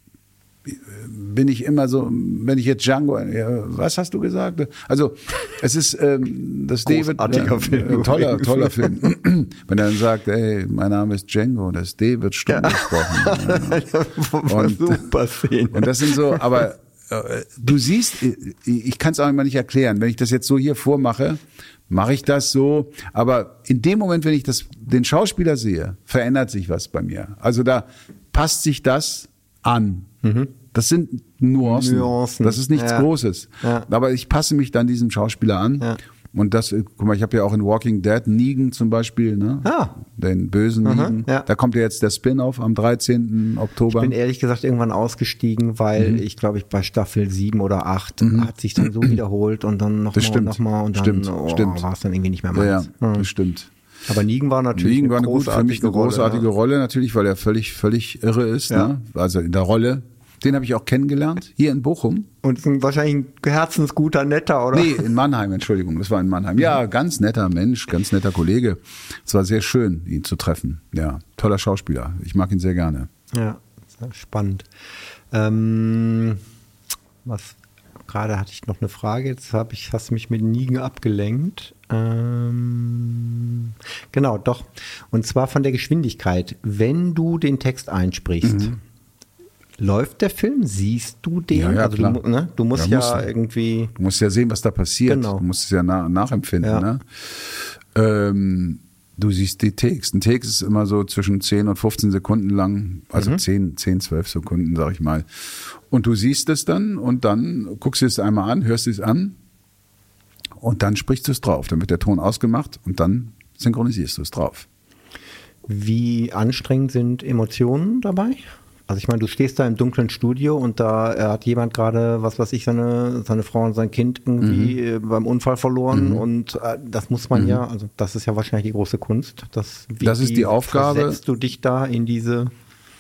B: bin ich immer so, wenn ich jetzt Django, ja, was hast du gesagt? Also es ist ähm, das David,
A: Großartiger Film
B: äh, toller, toller Film. wenn er dann sagt, ey, mein Name ist Django, das D wird stumm gesprochen. Und-
A: super Szene.
B: und das sind so, aber äh, du siehst, ich, ich kann es auch immer nicht erklären. Wenn ich das jetzt so hier vormache, mache ich das so. Aber in dem Moment, wenn ich das, den Schauspieler sehe, verändert sich was bei mir. Also da passt sich das an. Das sind Nuancen.
A: Nuancen,
B: Das ist nichts
A: ja.
B: Großes.
A: Ja.
B: Aber ich passe mich dann diesem Schauspieler an.
A: Ja.
B: Und das, äh, guck mal, ich habe ja auch in Walking Dead Negan zum Beispiel, ne?
A: Ah.
B: Den bösen Negan.
A: ja.
B: Da kommt ja jetzt der Spin-off am 13. Oktober.
A: Ich bin ehrlich gesagt irgendwann ausgestiegen, weil
B: Mhm.
A: ich glaube, ich bei Staffel 7 oder 8 hat sich dann so wiederholt und dann nochmal und nochmal und dann
B: Stimmt,
A: oh,
B: stimmt.
A: war es dann irgendwie nicht mehr
B: ja, ja,
A: meins. Hm.
B: das stimmt.
A: Aber Negan war natürlich
B: Negan war eine gut, für mich eine
A: großartige
B: großartige
A: Rolle,
B: Rolle, natürlich, weil er völlig, völlig irre ist,
A: Ja.
B: ne? Also in der Rolle. Den habe ich auch kennengelernt, hier in Bochum.
A: Und ist ein, wahrscheinlich ein herzensguter, netter, oder?
B: Nee, in Mannheim, Entschuldigung, das war in Mannheim. Ja, ganz netter Mensch, ganz netter Kollege. Es war sehr schön, ihn zu treffen. Ja, toller Schauspieler. Ich mag ihn sehr gerne.
A: Ja, spannend. Ähm, was gerade hatte ich noch eine Frage, jetzt habe ich, hast du mich mit Nigen abgelenkt. Ähm, genau, doch. Und zwar von der Geschwindigkeit. Wenn du den Text einsprichst, läuft der Film? Siehst du den?
B: Ja, ja,
A: also
B: klar.
A: Du, ne? du musst
B: Ja,
A: ja,
B: muss.
A: irgendwie.
B: Du musst ja sehen, was da passiert.
A: Genau.
B: Du musst es ja na nachempfinden. Ne? Ähm, du siehst die Text. Ein Text ist immer so zwischen 10 und 15 Sekunden lang, also
A: Mhm.
B: 10, 10, 12 Sekunden, sag ich mal. Und du siehst es dann und dann guckst du es einmal an, hörst es an und dann sprichst du es drauf. Dann wird der Ton ausgemacht und dann synchronisierst du es drauf.
A: Wie anstrengend sind Emotionen dabei? Also ich meine, du stehst da im dunklen Studio und da äh, hat jemand gerade, was weiß ich, seine, seine Frau und sein Kind irgendwie
B: Mhm.
A: äh, beim Unfall verloren und äh, das muss man ja, also das ist ja wahrscheinlich die große Kunst. Das, wie,
B: Das ist die Aufgabe.
A: Versetzt du dich da in diese,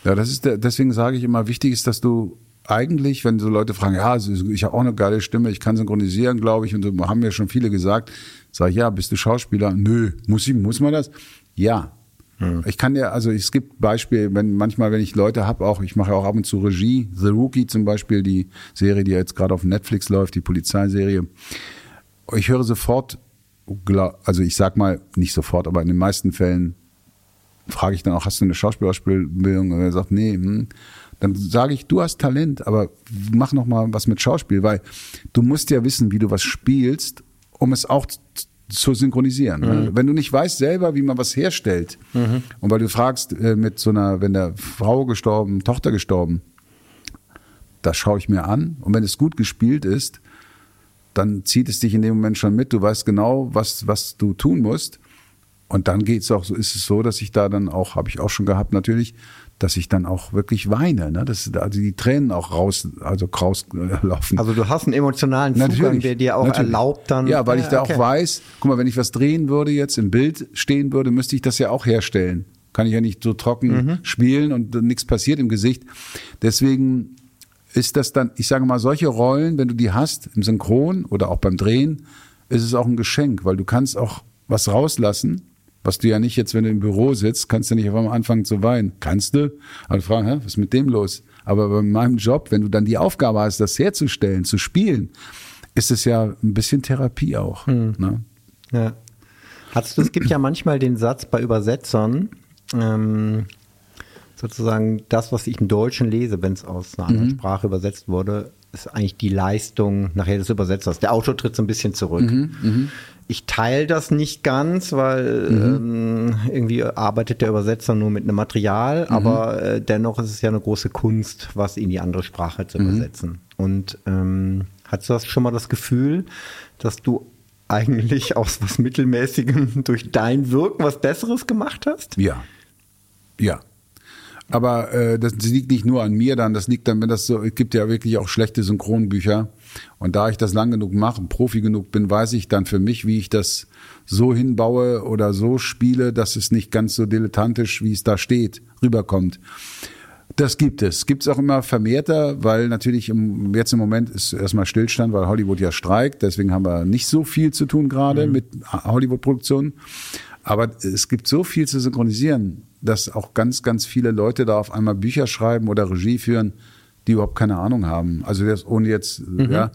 B: Ja, das ist der, deswegen sage ich immer, wichtig ist, dass du eigentlich, wenn so Leute fragen, ja, ich habe auch eine geile Stimme, ich kann synchronisieren, glaube ich, und so haben mir schon viele gesagt, sage ich, ja, bist du Schauspieler? Nö, muss ich, muss man das? Ja. Ich kann ja, also es gibt Beispiele, wenn manchmal, wenn ich Leute habe, auch, ich mache ja auch ab und zu Regie, The Rookie zum Beispiel, die Serie, die jetzt gerade auf Netflix läuft, die Polizeiserie. Ich höre sofort, also ich sag mal, nicht sofort, aber in den meisten Fällen frage ich dann auch, hast du eine Schauspielausbildung? Und er sagt, nee. Hm. Dann sage ich, du hast Talent, aber mach noch mal was mit Schauspiel, weil du musst ja wissen, wie du was spielst, um es auch zu synchronisieren. ne? Wenn du nicht weißt selber, wie man was herstellt, und weil du fragst äh, mit so einer, wenn der Frau gestorben, Tochter gestorben, das schaue ich mir an und wenn es gut gespielt ist, dann zieht es dich in dem Moment schon mit. Du weißt genau, was, was du tun musst. Und dann geht's auch so, ist es so, dass ich da dann auch, habe ich auch schon gehabt natürlich, dass ich dann auch wirklich weine, ne? Dass also die Tränen auch raus, also rauslaufen.
A: also du hast einen emotionalen Zugang, der dir auch
B: natürlich.
A: erlaubt dann.
B: Ja, weil ich da
A: okay.
B: auch weiß, guck mal, wenn ich was drehen würde jetzt im Bild stehen würde, müsste ich das ja auch herstellen. Kann ich ja nicht so trocken
A: Mhm.
B: spielen und nichts passiert im Gesicht. Deswegen ist das dann, ich sage mal, solche Rollen, wenn du die hast im Synchron oder auch beim Drehen, ist es auch ein Geschenk, weil du kannst auch was rauslassen, was du ja nicht jetzt, wenn du im Büro sitzt, kannst du nicht auf einmal anfangen zu weinen. Kannst du? Aber fragen, hä, was ist mit dem los? Aber bei meinem Job, wenn du dann die Aufgabe hast, das herzustellen, zu spielen, ist es ja ein bisschen Therapie auch. Ne?
A: Ja. Hast du, es gibt ja manchmal den Satz bei Übersetzern, ähm, sozusagen das, was ich im Deutschen lese, wenn es aus einer
B: Mhm.
A: anderen Sprache übersetzt wurde, ist eigentlich die Leistung nachher des Übersetzers. Der Autor tritt so ein bisschen zurück.
B: Mhm,
A: Ich teile das nicht ganz, weil
B: Mhm.
A: ähm, irgendwie arbeitet der Übersetzer nur mit einem Material,
B: Mhm.
A: aber äh, dennoch ist es ja eine große Kunst, was in die andere Sprache
B: Mhm.
A: zu übersetzen. Und ähm, hast du das schon mal das Gefühl, dass du eigentlich aus was Mittelmäßigem durch dein Wirken was Besseres gemacht hast?
B: Ja. Ja. Aber äh, das liegt nicht nur an mir dann, das liegt dann, wenn das so, es gibt ja wirklich auch schlechte Synchronbücher. Und da ich das lang genug mache, Profi genug bin, weiß ich dann für mich, wie ich das so hinbaue oder so spiele, dass es nicht ganz so dilettantisch, wie es da steht, rüberkommt. Das gibt es. Gibt es auch immer vermehrter, weil natürlich im, jetzt im Moment ist erstmal Stillstand, weil Hollywood ja streikt. Deswegen haben wir nicht so viel zu tun gerade mit Hollywood-Produktionen. Aber es gibt so viel zu synchronisieren, dass auch ganz, ganz viele Leute da auf einmal Bücher schreiben oder Regie führen, die überhaupt keine Ahnung haben. Also das, ohne jetzt ja,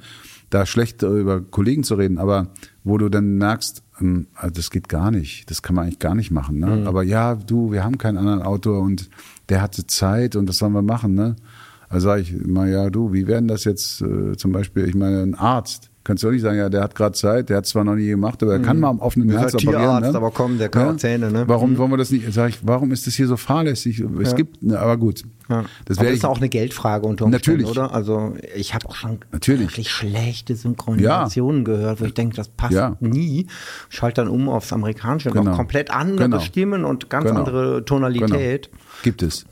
B: da schlecht über Kollegen zu reden, aber wo du dann merkst, ähm, also das geht gar nicht, das kann man eigentlich gar nicht machen. Ne? Aber ja, du, wir haben keinen anderen Autor und der hatte Zeit und das sollen wir machen. Ne? Also sage ich immer, ja du, wie werden das jetzt äh, zum Beispiel, ich meine, ein Arzt, Kannst du auch nicht sagen, ja, der hat gerade Zeit, der hat zwar noch nie gemacht, aber er kann mal am offenen
A: Ist
B: Herz operieren.
A: Tierarzt,
B: ne?
A: aber komm, der kann auch Zähne, ne?
B: Warum
A: Mhm.
B: wollen wir das nicht? Sag ich, warum ist das hier so fahrlässig? Es gibt, ne, aber gut.
A: Ja.
B: Das
A: das ist auch eine Geldfrage unter Umständen,
B: Natürlich.
A: oder? Also ich habe auch schon
B: Natürlich.
A: wirklich schlechte Synchronisationen gehört, wo ich denke, das passt
B: Ja.
A: nie. Schalt dann um aufs Amerikanische und
B: Genau.
A: komplett andere
B: Genau.
A: Stimmen und ganz
B: Genau.
A: andere Tonalität.
B: Genau. Gibt es.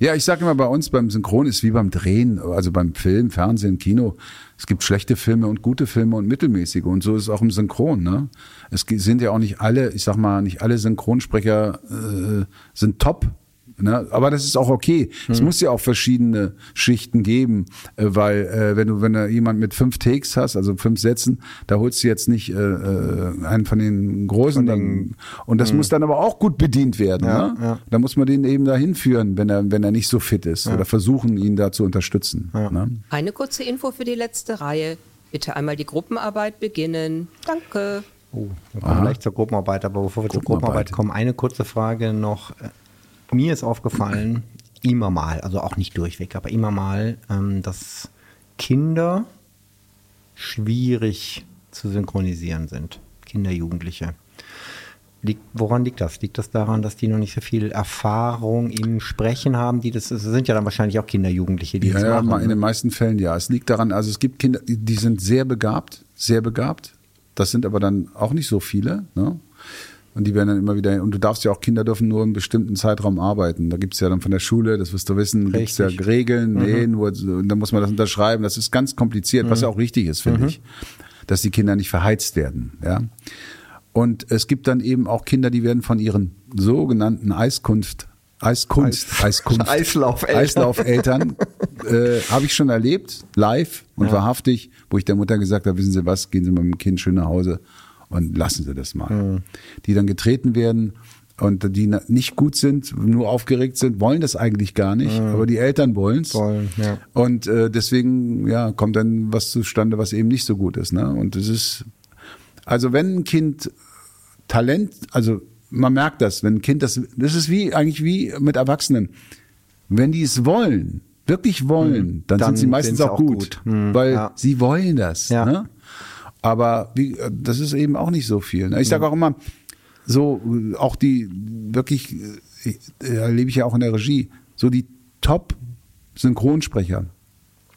B: Ja, ich sage immer, bei uns beim Synchron ist wie beim Drehen, also beim Film, Fernsehen, Kino. Es gibt schlechte Filme und gute Filme und mittelmäßige. Und so ist es auch im Synchron. Ne? Es sind ja auch nicht alle, ich sag mal, nicht alle Synchronsprecher äh, sind top. Ne? Aber das ist auch okay. Es muss ja auch verschiedene Schichten geben, äh, weil äh, wenn du wenn du jemand mit fünf Takes hast, also fünf Sätzen, da holst du jetzt nicht äh, äh, einen von den großen. dann, und das muss dann aber auch gut bedient werden.
A: Ja,
B: ne?
A: ja.
B: Da muss man den eben dahin führen, wenn er wenn er nicht so fit ist oder versuchen ihn da zu unterstützen. Ne?
D: Eine kurze Info für die letzte Reihe. Bitte einmal die Gruppenarbeit beginnen. Danke.
A: Oh, wir kommen gleich zur Gruppenarbeit, aber bevor wir zur
B: Gruppenarbeit.
A: Gruppenarbeit kommen, eine kurze Frage noch. Mir ist aufgefallen, immer mal, also auch nicht durchweg, aber immer mal, ähm, dass Kinder schwierig zu synchronisieren sind. Kinder, Jugendliche. Liegt, woran liegt das? Liegt das daran, dass die noch nicht so viel Erfahrung im Sprechen haben? Die das, das sind ja dann wahrscheinlich auch Kinder, Jugendliche, die
B: Ja,
A: das
B: ja,
A: machen.
B: mal in
A: ne?
B: den meisten Fällen ja. Es liegt daran, also es gibt Kinder, die die sind sehr begabt, sehr begabt. Das sind aber dann auch nicht so viele. Ne? Und die werden dann immer wieder, und du darfst ja auch, Kinder dürfen nur einen bestimmten Zeitraum arbeiten. Da gibt's ja dann von der Schule, das wirst du wissen, gibt's ja
A: Richtig.
B: Regeln, nee, nur, und dann muss man das unterschreiben. Das ist ganz kompliziert, was ja auch richtig ist, finde ich. Dass die Kinder nicht verheizt werden. Ja. Und es gibt dann eben auch Kinder, die werden von ihren sogenannten Eiskunft, Eiskunst, Eiskunft,
A: Eislaufeltern.
B: Eislaufeltern äh, habe ich schon erlebt, live und wahrhaftig, wo ich der Mutter gesagt habe, wissen Sie was, gehen Sie mit dem Kind schön nach Hause und lassen Sie das mal. Die dann getreten werden und die nicht gut sind, nur aufgeregt sind, wollen das eigentlich gar nicht, aber die Eltern wollen's.
A: Wollen, ja.
B: Und äh, deswegen ja, kommt dann was zustande, was eben nicht so gut ist. Ne? Und es ist, also wenn ein Kind Talent, also man merkt das, wenn ein Kind das, das ist wie eigentlich wie mit Erwachsenen. Wenn die es wollen, wirklich wollen, dann,
A: Hm. Dann
B: sind sie meistens
A: sind sie
B: auch
A: auch
B: gut,
A: gut. Hm,
B: weil
A: ja.
B: sie wollen das.
A: Ja.
B: Ne? Aber wie, das ist eben auch nicht so viel. Ne? Ich sage auch immer, so äh, auch die wirklich, äh, äh, erlebe ich ja auch in der Regie, so die Top-Synchronsprecher.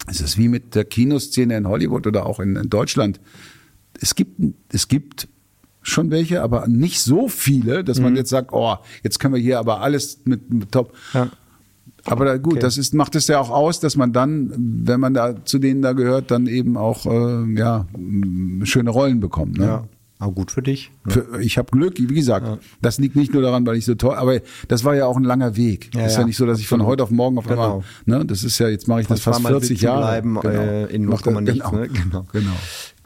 B: Es ist wie mit der Kinoszene in Hollywood oder auch in, in Deutschland. Es gibt, es gibt schon welche, aber nicht so viele, dass
A: Mhm.
B: man jetzt sagt, oh, jetzt können wir hier aber alles mit, mit Top.
A: Ja.
B: Aber da, gut,
A: Okay.
B: das ist, macht es ja auch aus, dass man dann, wenn man da zu denen da gehört, dann eben auch äh, ja schöne Rollen bekommt. Ne?
A: ja. Aber gut für dich.
B: Für, ich habe Glück, wie gesagt. Das liegt nicht nur daran, weil ich so toll, aber das war ja auch ein langer Weg.
A: Ja,
B: ist ja
A: ja,
B: nicht so, dass ich von heute auf morgen auf einmal,
A: Genau.
B: ne, das ist ja, jetzt mache ich das
A: Von
B: fast
A: zweimal
B: 40
A: sitzen
B: Jahre.
A: bleiben, äh, in
B: Macht
A: 0,
B: er-
A: nichts,
B: genau.
A: ne? Genau.
B: genau.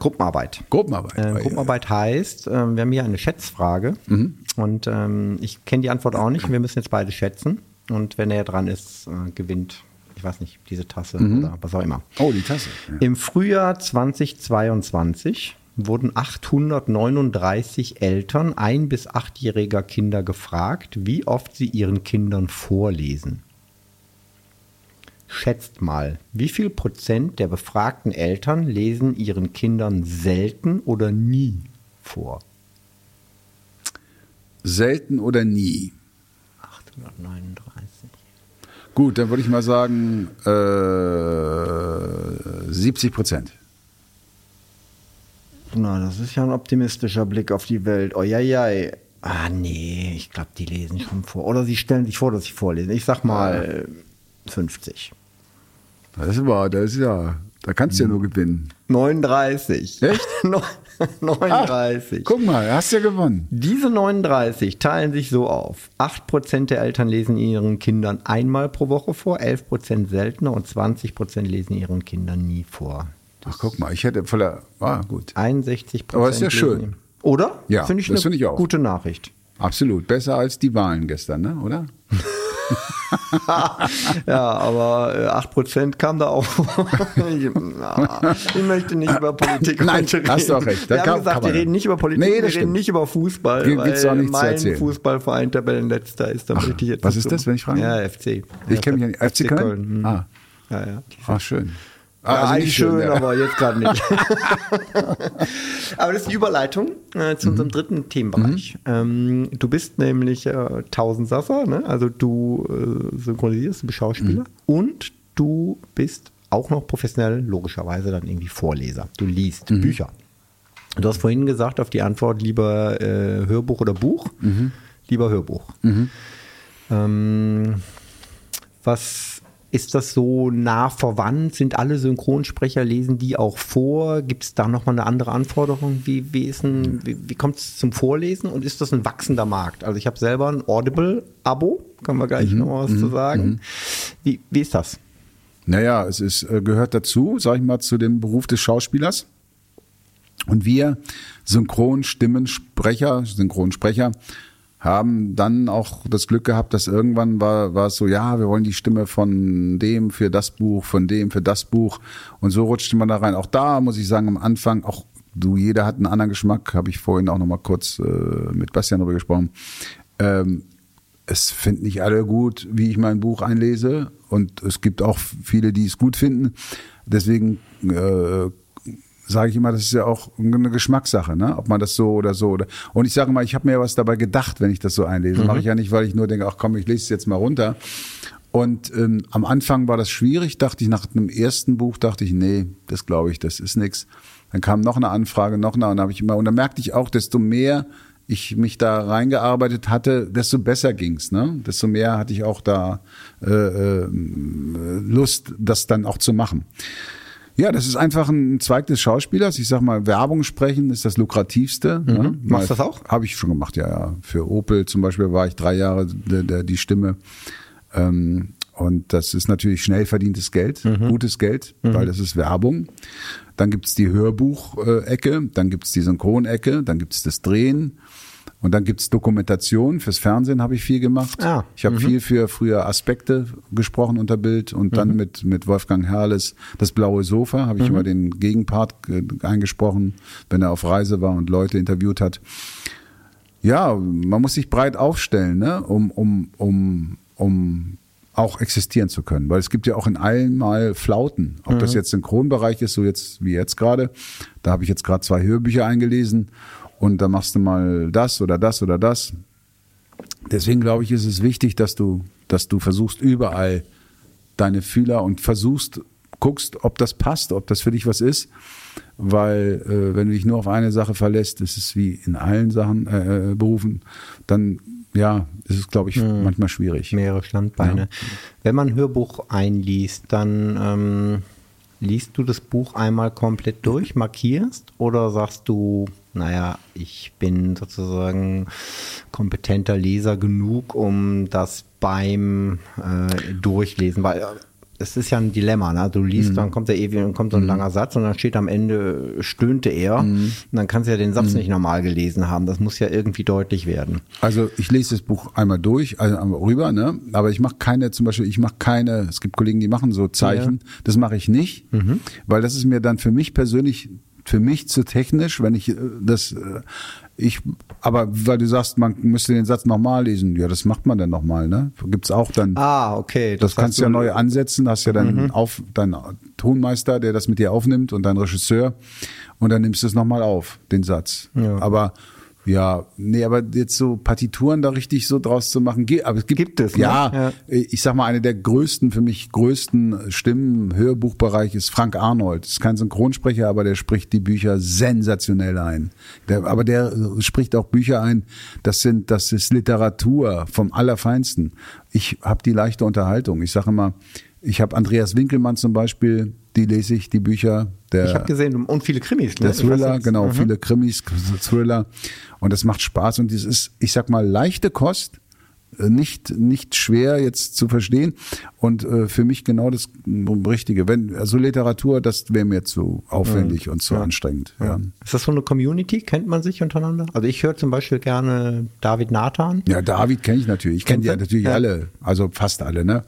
A: Gruppenarbeit.
B: Gruppenarbeit.
A: Äh, Gruppenarbeit heißt, ähm, wir haben hier eine Schätzfrage
B: Mhm.
A: und ähm, ich kenne die Antwort auch nicht. Wir müssen jetzt beide schätzen und wenn er dran ist, äh, gewinnt, ich weiß nicht, diese Tasse oder was auch immer.
B: Oh, die Tasse. Ja.
A: Im Frühjahr 2022 wurden 839 Eltern ein- bis achtjähriger Kinder gefragt, wie oft sie ihren Kindern vorlesen. Schätzt mal, wie viel Prozent der befragten Eltern lesen ihren Kindern selten oder nie vor?
B: Selten oder nie.
A: 839.
B: Gut, dann würde ich mal sagen äh, 70 Prozent.
A: Na, das ist ja ein optimistischer Blick auf die Welt. Eieiei. Ah, nee, ich glaube, die lesen schon vor. Oder sie stellen sich vor, dass sie vorlesen. Ich sag mal 50.
B: Das ist aber, das ist ja, da kannst du ja nur gewinnen.
A: 39.
B: Echt?
A: No- 39.
B: Guck mal, hast ja gewonnen.
A: Diese 39 teilen sich so auf. 8% der Eltern lesen ihren Kindern einmal pro Woche vor, 11% seltener und 20% lesen ihren Kindern nie vor.
B: Ach, guck mal, ich hätte voller, ah, gut.
A: 61%
B: Aber ist ja
A: lesen
B: schön.
A: ihn- Oder?
B: Ja,
A: finde ich
B: das
A: eine
B: finde ich auch.
A: gute Nachricht.
B: Absolut. Besser als die Wahlen gestern, ne? oder?
A: Ja, aber äh, 8% kam da auch. ich, na, ich möchte nicht über Politik
B: Nein,
A: reden.
B: hast du auch recht. Da
A: Wir haben gesagt, wir reden nicht über Politik,
B: Nee,
A: wir reden
B: stimmt.
A: nicht über Fußball,
B: Gibt- gibt's auch
A: weil
B: nichts zu
A: mein
B: erzählen.
A: Fußballverein Tabellenletzter ist. Da jetzt
B: was ist das, wenn ich fragen
A: Ja? FC.
B: Ich kenne mich ja nicht. FC Köln?
A: hm.
B: Ah.
A: Ja, ja.
B: Ach, schön. Ah, also
A: eigentlich
B: nicht schön,
A: schön,
B: ja.
A: aber jetzt gerade nicht. aber das ist die Überleitung äh, zu
B: Mhm.
A: unserem dritten Themenbereich. Ähm, du bist nämlich äh, Tausendsasser, ne? also du äh, synchronisierst, du bist Schauspieler
B: Mhm.
A: und du bist auch noch professionell, logischerweise dann irgendwie Vorleser. Du liest
B: Mhm.
A: Bücher. Du hast vorhin gesagt auf die Antwort lieber äh, Hörbuch oder Buch.
B: Mhm.
A: Lieber Hörbuch. Ähm, was ist das so nah verwandt? Sind alle Synchronsprecher, lesen die auch vor? Gibt es da nochmal eine andere Anforderung? Wie, wie, ein- wie, wie kommt es zum Vorlesen und ist das ein wachsender Markt? Also ich habe selber ein Audible-Abo, können wir gleich noch was zu sagen. Wie, wie ist das?
B: Naja, es ist, äh, gehört dazu, sag ich mal, zu dem Beruf des Schauspielers. Und wir Synchronstimmensprecher, Synchronsprecher, haben dann auch das Glück gehabt, dass irgendwann war, war es so, ja, wir wollen die Stimme von dem für das Buch, von dem für das Buch. Und so rutschte man da rein. Auch da muss ich sagen, am Anfang, auch du, jeder hat einen anderen Geschmack, habe ich vorhin auch nochmal kurz äh, mit Bastian darüber gesprochen. Ähm, es finden nicht alle gut, wie ich mein Buch einlese. Und es gibt auch viele, die es gut finden. Deswegen äh, sage ich immer, das ist ja auch eine Geschmackssache, ne? ob man das so oder so oder. Und ich sage mal, ich habe mir was dabei gedacht, wenn ich das so einlese. Mache ich ja nicht, weil ich nur denke, ach komm, ich lese es jetzt mal runter. Und ähm, am Anfang war das schwierig, dachte ich, nach einem ersten Buch dachte ich, nee, das glaube ich, das ist nix. Dann kam noch eine Anfrage, noch eine, und habe ich immer, und dann merkte ich auch, desto mehr ich mich da reingearbeitet hatte, desto besser ging's, ne? Desto mehr hatte ich auch da äh, äh, Lust, das dann auch zu machen. Ja, das ist einfach ein Zweig des Schauspielers. Ich sag mal, Werbung sprechen ist das lukrativste. Ne?
A: Mhm. Machst du das auch?
B: Habe ich schon gemacht, ja, ja. Für Opel zum Beispiel war ich drei Jahre der, der, die Stimme. Ähm, und das ist natürlich schnell verdientes Geld,
A: Mhm.
B: gutes Geld, weil das ist Werbung. Dann gibt's die Hörbuch-Ecke, dann gibt's die Synchron-Ecke, dann gibt's das Drehen. Und dann gibt's Dokumentation. Fürs Fernsehen habe ich viel gemacht.
A: Ah,
B: Ich habe viel für früher Aspekte gesprochen unter Bild und dann mit, mit Wolfgang Herrles das blaue Sofa habe ich immer den Gegenpart eingesprochen, wenn er auf Reise war und Leute interviewt hat. Ja, man muss sich breit aufstellen, ne? um, um, um, um auch existieren zu können. Weil es gibt ja auch in allen mal Flauten. Ob das jetzt Synchronbereich ist, so jetzt wie jetzt gerade. Da habe ich jetzt gerade zwei Hörbücher eingelesen und da machst du mal das oder das oder das. Deswegen glaube ich, ist es wichtig, dass du, dass du versuchst überall deine Fühler und versuchst, guckst, ob das passt, ob das für dich was ist. Weil äh, wenn du dich nur auf eine Sache verlässt, ist es wie in allen Sachen äh, äh, Berufen, dann ja, ist es, glaube ich, manchmal schwierig.
A: Mehrere Standbeine. Wenn man ein Hörbuch einliest, dann ähm, liest du das Buch einmal komplett durch, markierst oder sagst du, naja, ich bin sozusagen kompetenter Leser genug, um das beim äh, Durchlesen, weil äh, es ist ja ein Dilemma, ne? Du liest, dann kommt der ewig, dann kommt so ein langer Satz und dann steht am Ende, stöhnte er. Und dann kannst du ja den Satz nicht normal gelesen haben. Das muss ja irgendwie deutlich werden.
B: Also ich lese das Buch einmal durch, also einmal rüber, ne? Aber ich mache keine, zum Beispiel, ich mache keine, es gibt Kollegen, die machen so Zeichen. Das mache ich nicht, weil das ist mir dann für mich persönlich, für mich zu technisch, wenn ich äh, das, äh, ich, aber weil du sagst, man müsste den Satz nochmal lesen, ja, das macht man dann nochmal, ne? Gibt's auch dann.
A: Ah, okay.
B: Das, kannst du ja neu ansetzen, hast ja deinen, auf, deinen Tonmeister, der das mit dir aufnimmt und deinen Regisseur und dann nimmst du es nochmal auf, den Satz.
A: Ja.
B: Aber ja, nee, aber jetzt so Partituren da richtig so draus zu machen, aber es gibt,
A: Gibt es, ne?
B: ja,
A: Ja.
B: ich sag mal, eine der größten, für mich größten Stimmen im Hörbuchbereich ist Frank Arnold. Ist kein Synchronsprecher, aber der spricht die Bücher sensationell ein. Der, aber der spricht auch Bücher ein, das sind, das ist Literatur vom Allerfeinsten. Ich habe die leichte Unterhaltung. Ich sage immer, ich habe Andreas Winkelmann zum Beispiel, die lese ich, die Bücher. Der,
A: Ich habe gesehen, und viele Krimis. Ne?
B: der Thriller, genau,
A: Mhm.
B: viele Krimis, Thriller. Und das macht Spaß und das ist, ich sag mal, leichte Kost, äh, nicht, nicht schwer jetzt zu verstehen und äh, für mich genau das Richtige. Wenn, also Literatur, das wäre mir zu aufwendig und zu anstrengend. Ja.
A: Ist das so eine Community? Kennt man sich untereinander? Also ich höre zum Beispiel gerne David Nathan.
B: Ja, David kenne ich natürlich. Ich kenne die
A: du?
B: natürlich
A: Ja.
B: alle, also fast alle. Ne?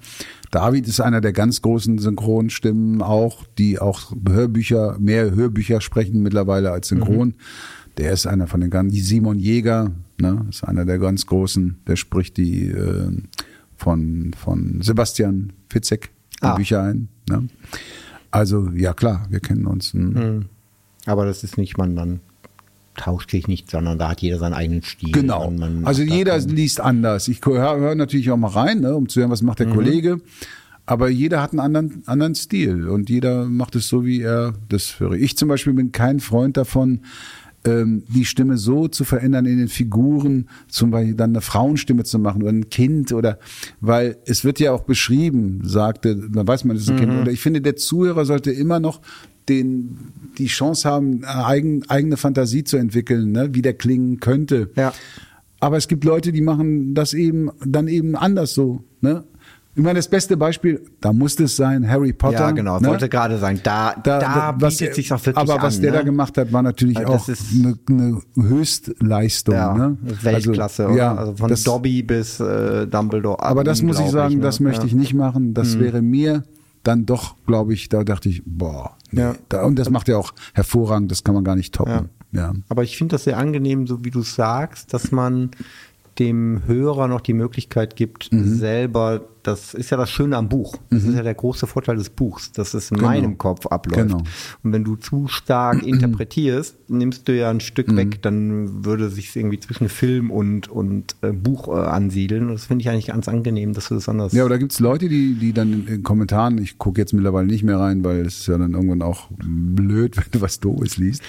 B: David ist einer der ganz großen Synchronstimmen auch, die auch Hörbücher, mehr Hörbücher sprechen mittlerweile als Synchron.
A: Mhm.
B: Der ist einer von den ganz, die Simon Jäger, ne, ist einer der ganz großen, der spricht die äh, von, von Sebastian Fitzek die
A: Ah.
B: Bücher ein. Ne? Also, ja klar, wir kennen uns. Hm.
A: Aber das ist nicht, man, man tauscht sich nicht, sondern da hat jeder seinen eigenen Stil.
B: Genau. Also jeder liest anders. Ich höre hör natürlich auch mal rein, ne, um zu hören, was macht
A: Mhm.
B: der Kollege. Aber jeder hat einen anderen, anderen Stil und jeder macht es so, wie er das höre. Ich zum Beispiel bin kein Freund davon, ähm, die Stimme so zu verändern in den Figuren, zum Beispiel dann eine Frauenstimme zu machen oder ein Kind oder, weil es wird ja auch beschrieben, sagte, dann weiß man, das ist ein
A: Mhm.
B: Kind. Oder ich finde, der Zuhörer sollte immer noch den, die Chance haben, eine eigen, eigene Fantasie zu entwickeln, ne, wie der klingen könnte.
A: Ja.
B: Aber es gibt Leute, die machen das eben dann eben anders so. Ne? Ich meine, das beste Beispiel, da muss es sein, Harry Potter.
A: Ja, genau.
B: Ne?
A: Wollte gerade sagen, da, da,
B: was
A: bietet sich auch wirklich
B: Aber
A: an.
B: was der
A: ne?
B: da gemacht hat, war natürlich
A: Also
B: auch eine, eine Höchstleistung.
A: ja,
B: ne?
A: Weltklasse.
B: Also,
A: oder?
B: ja,
A: also von
B: das,
A: Dobby bis äh, Dumbledore.
B: aber das muss ich sagen,
A: ne?
B: das möchte
A: ja.
B: ich nicht machen. Das wäre mir dann doch, glaube ich, da dachte ich, boah. Nee.
A: Ja.
B: Da, und das macht er auch hervorragend, das kann man gar nicht toppen. Ja.
A: Aber ich finde das sehr angenehm, so wie du sagst, dass man dem Hörer noch die Möglichkeit gibt,
B: Mhm.
A: selber, das ist ja das Schöne am Buch. Das ist ja der große Vorteil des Buchs, dass es in
B: Genau.
A: meinem Kopf abläuft.
B: Genau.
A: Und wenn du zu stark interpretierst, nimmst du ja ein Stück
B: Mhm.
A: weg, dann würde sich irgendwie zwischen Film und, und äh, Buch äh, ansiedeln. Und das finde ich eigentlich ganz angenehm, dass du das anders.
B: Ja, oder gibt's Leute, die, die dann in, in Kommentaren, ich gucke jetzt mittlerweile nicht mehr rein, weil es ist ja dann irgendwann auch blöd, wenn du was Doofes liest,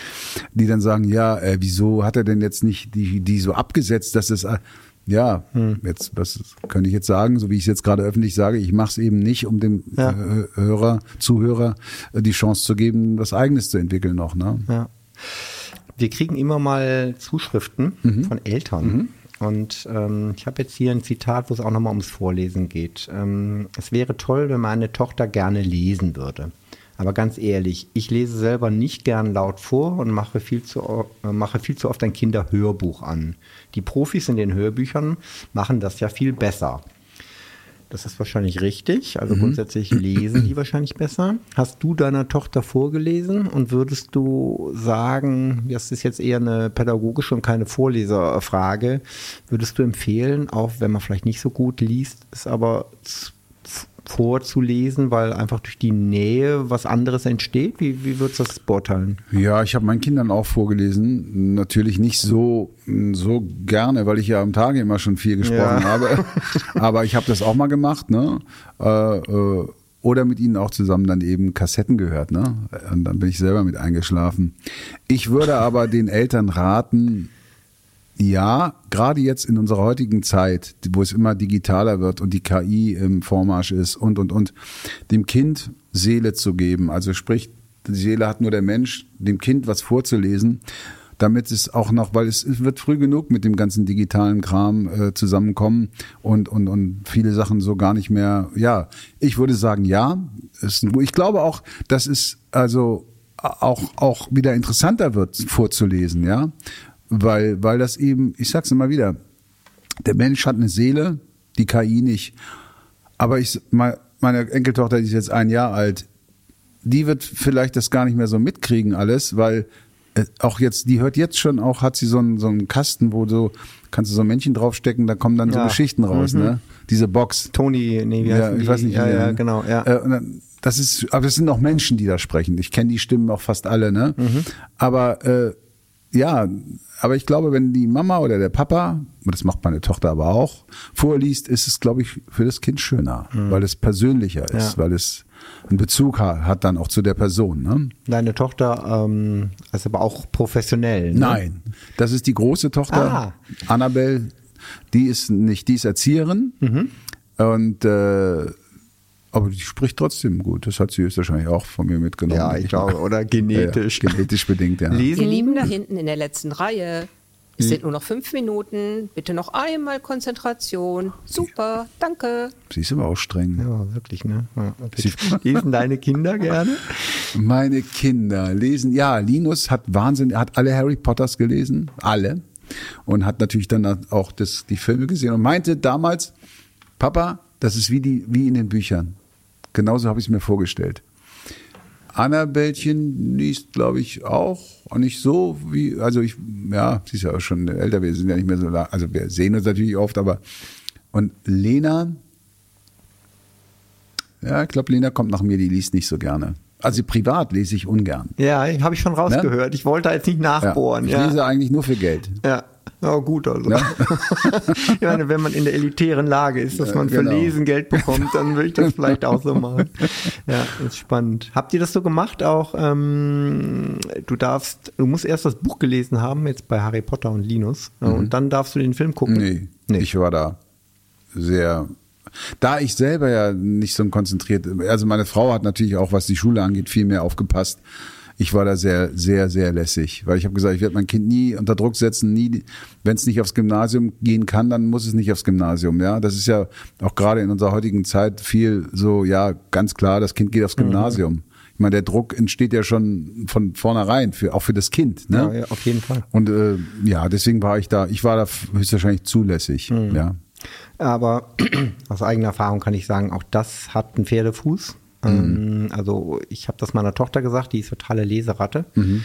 B: die dann sagen, ja, äh, wieso hat er denn jetzt nicht die, die so abgesetzt, dass es, äh, ja,
A: Hm.
B: jetzt, was kann ich jetzt sagen, so wie ich es jetzt gerade öffentlich sage, ich mache es eben nicht, um dem
A: Ja.
B: äh, Hörer, Zuhörer äh, die Chance zu geben, was Eigenes zu entwickeln noch. Ne?
A: Ja. Wir kriegen immer mal Zuschriften
B: Mhm.
A: von Eltern. Und ähm, ich habe jetzt hier ein Zitat, wo es auch nochmal ums Vorlesen geht. Ähm, es wäre toll, wenn meine Tochter gerne lesen würde. Aber ganz ehrlich, ich lese selber nicht gern laut vor und mache viel zu, mache viel zu oft ein Kinderhörbuch an. Die Profis in den Hörbüchern machen das ja viel besser. Das ist wahrscheinlich richtig. Also grundsätzlich lesen die wahrscheinlich besser. Hast du deiner Tochter vorgelesen und würdest du sagen, das ist jetzt eher eine pädagogische und keine Vorleserfrage, würdest du empfehlen, auch wenn man vielleicht nicht so gut liest, es aber vorzulesen, weil einfach durch die Nähe was anderes entsteht? Wie, wie würdest du das beurteilen?
B: Ja, ich habe meinen Kindern auch vorgelesen. Natürlich nicht so, so gerne, weil ich ja am Tage immer schon viel gesprochen
A: Ja.
B: habe. Aber ich habe das auch mal gemacht, ne? Äh, äh, oder mit ihnen auch zusammen dann eben Kassetten gehört, ne? Und dann bin ich selber mit eingeschlafen. Ich würde aber den Eltern raten, ja, gerade jetzt in unserer heutigen Zeit, wo es immer digitaler wird und die KI im Vormarsch ist und, und, und, dem Kind Seele zu geben. Also sprich, die Seele hat nur der Mensch, dem Kind was vorzulesen, damit es auch noch, weil es, wird früh genug mit dem ganzen digitalen Kram äh, zusammenkommen und, und, und viele Sachen so gar nicht mehr, ja, ich würde sagen, ja. Ist, ein- ich glaube auch, dass es also auch, auch wieder interessanter wird vorzulesen, ja. Weil, weil das eben, ich sag's immer wieder, der Mensch hat eine Seele, die KI nicht. Aber ich, meine Enkeltochter, die ist jetzt ein Jahr alt, die wird vielleicht das gar nicht mehr so mitkriegen alles, weil äh, auch jetzt, die hört jetzt schon auch, hat sie so einen, so einen Kasten, wo du, kannst du so ein Männchen draufstecken, da kommen dann so
A: Ja.
B: Geschichten raus, ne? Diese Box.
A: Toni, nee, wie
B: Ja,
A: heißen
B: ich
A: die?
B: weiß nicht.
A: Ja, ja, genau, ja.
B: Äh, dann, das ist, aber das sind auch Menschen, die da sprechen. Ich kenne die Stimmen auch fast alle, ne?
A: Mhm.
B: Aber äh, ja, aber ich glaube, wenn die Mama oder der Papa, und das macht meine Tochter aber auch, vorliest, ist es, glaube ich, für das Kind schöner, weil es persönlicher ist,
A: Mhm. Ja.
B: weil es einen Bezug ha- hat dann auch zu der Person. Ne?
A: Deine Tochter ähm, ist aber auch professionell. Ne?
B: Nein, das ist die große Tochter,
A: Ah.
B: Annabelle, die ist nicht, die ist Erzieherin
A: Mhm.
B: und äh, aber die spricht trotzdem gut. Das hat sie höchstwahrscheinlich auch von mir mitgenommen.
A: Ja, ich glaube, oder genetisch.
B: Ja, ja, genetisch bedingt, ja.
A: Lesen?
D: Ihr Lieben da hinten in der letzten Reihe. Es sind nur noch fünf Minuten. Bitte noch einmal Konzentration. Super, danke.
B: Sie ist aber auch streng.
A: Ja, wirklich, ne? Ja, wirklich. Lesen deine Kinder gerne?
B: Meine Kinder lesen, ja, Linus hat Wahnsinn, er hat alle Harry Potters gelesen, alle. Und hat natürlich dann auch das, die Filme gesehen und meinte damals, Papa, das ist wie, die, wie in den Büchern. Genauso habe ich es mir vorgestellt. Annabellchen liest, glaube ich, auch nicht so wie, also ich, ja, sie ist ja auch schon älter, wir sind ja nicht mehr so, lang, also wir sehen uns natürlich oft, aber und Lena, ja, ich glaube, Lena kommt nach mir, die liest nicht so gerne. Also privat lese ich ungern.
A: Ja, habe ich schon rausgehört. Ich wollte da jetzt nicht
B: Ja.
A: nachbohren.
B: Ich
A: Ja,
B: lese eigentlich nur für Geld.
A: ja. ja gut, also.
B: Ja.
A: ich meine, wenn man in der elitären Lage ist, dass
B: Ja,
A: man für
B: genau.
A: Lesen Geld bekommt, dann würde ich das vielleicht auch so machen. Ja, ist spannend. Habt ihr das so gemacht auch? Ähm, du darfst, du musst erst das Buch gelesen haben, jetzt bei Harry Potter und Linus, äh, und dann darfst du den Film gucken.
B: Nee, ich war da sehr. Da ich selber ja nicht so konzentriert, also meine Frau hat natürlich auch, was die Schule angeht, viel mehr aufgepasst. Ich war da sehr, sehr, sehr lässig, weil ich habe gesagt, ich werde mein Kind nie unter Druck setzen, nie, wenn es nicht aufs Gymnasium gehen kann, dann muss es nicht aufs Gymnasium. Ja, das ist ja auch gerade in unserer heutigen Zeit viel so, ja, ganz klar, das Kind geht aufs Gymnasium. Ich meine, der Druck entsteht ja schon von vornherein, für, auch für das Kind. Ne?
A: Ja, ja, auf jeden Fall.
B: Und äh, ja, deswegen war ich da, ich war da höchstwahrscheinlich zulässig. Ja.
A: Aber aus eigener Erfahrung kann ich sagen, auch das hat einen Pferdefuß.
B: Mhm.
A: Ähm, also ich habe das meiner Tochter gesagt, die ist totale Leseratte.
B: Mhm.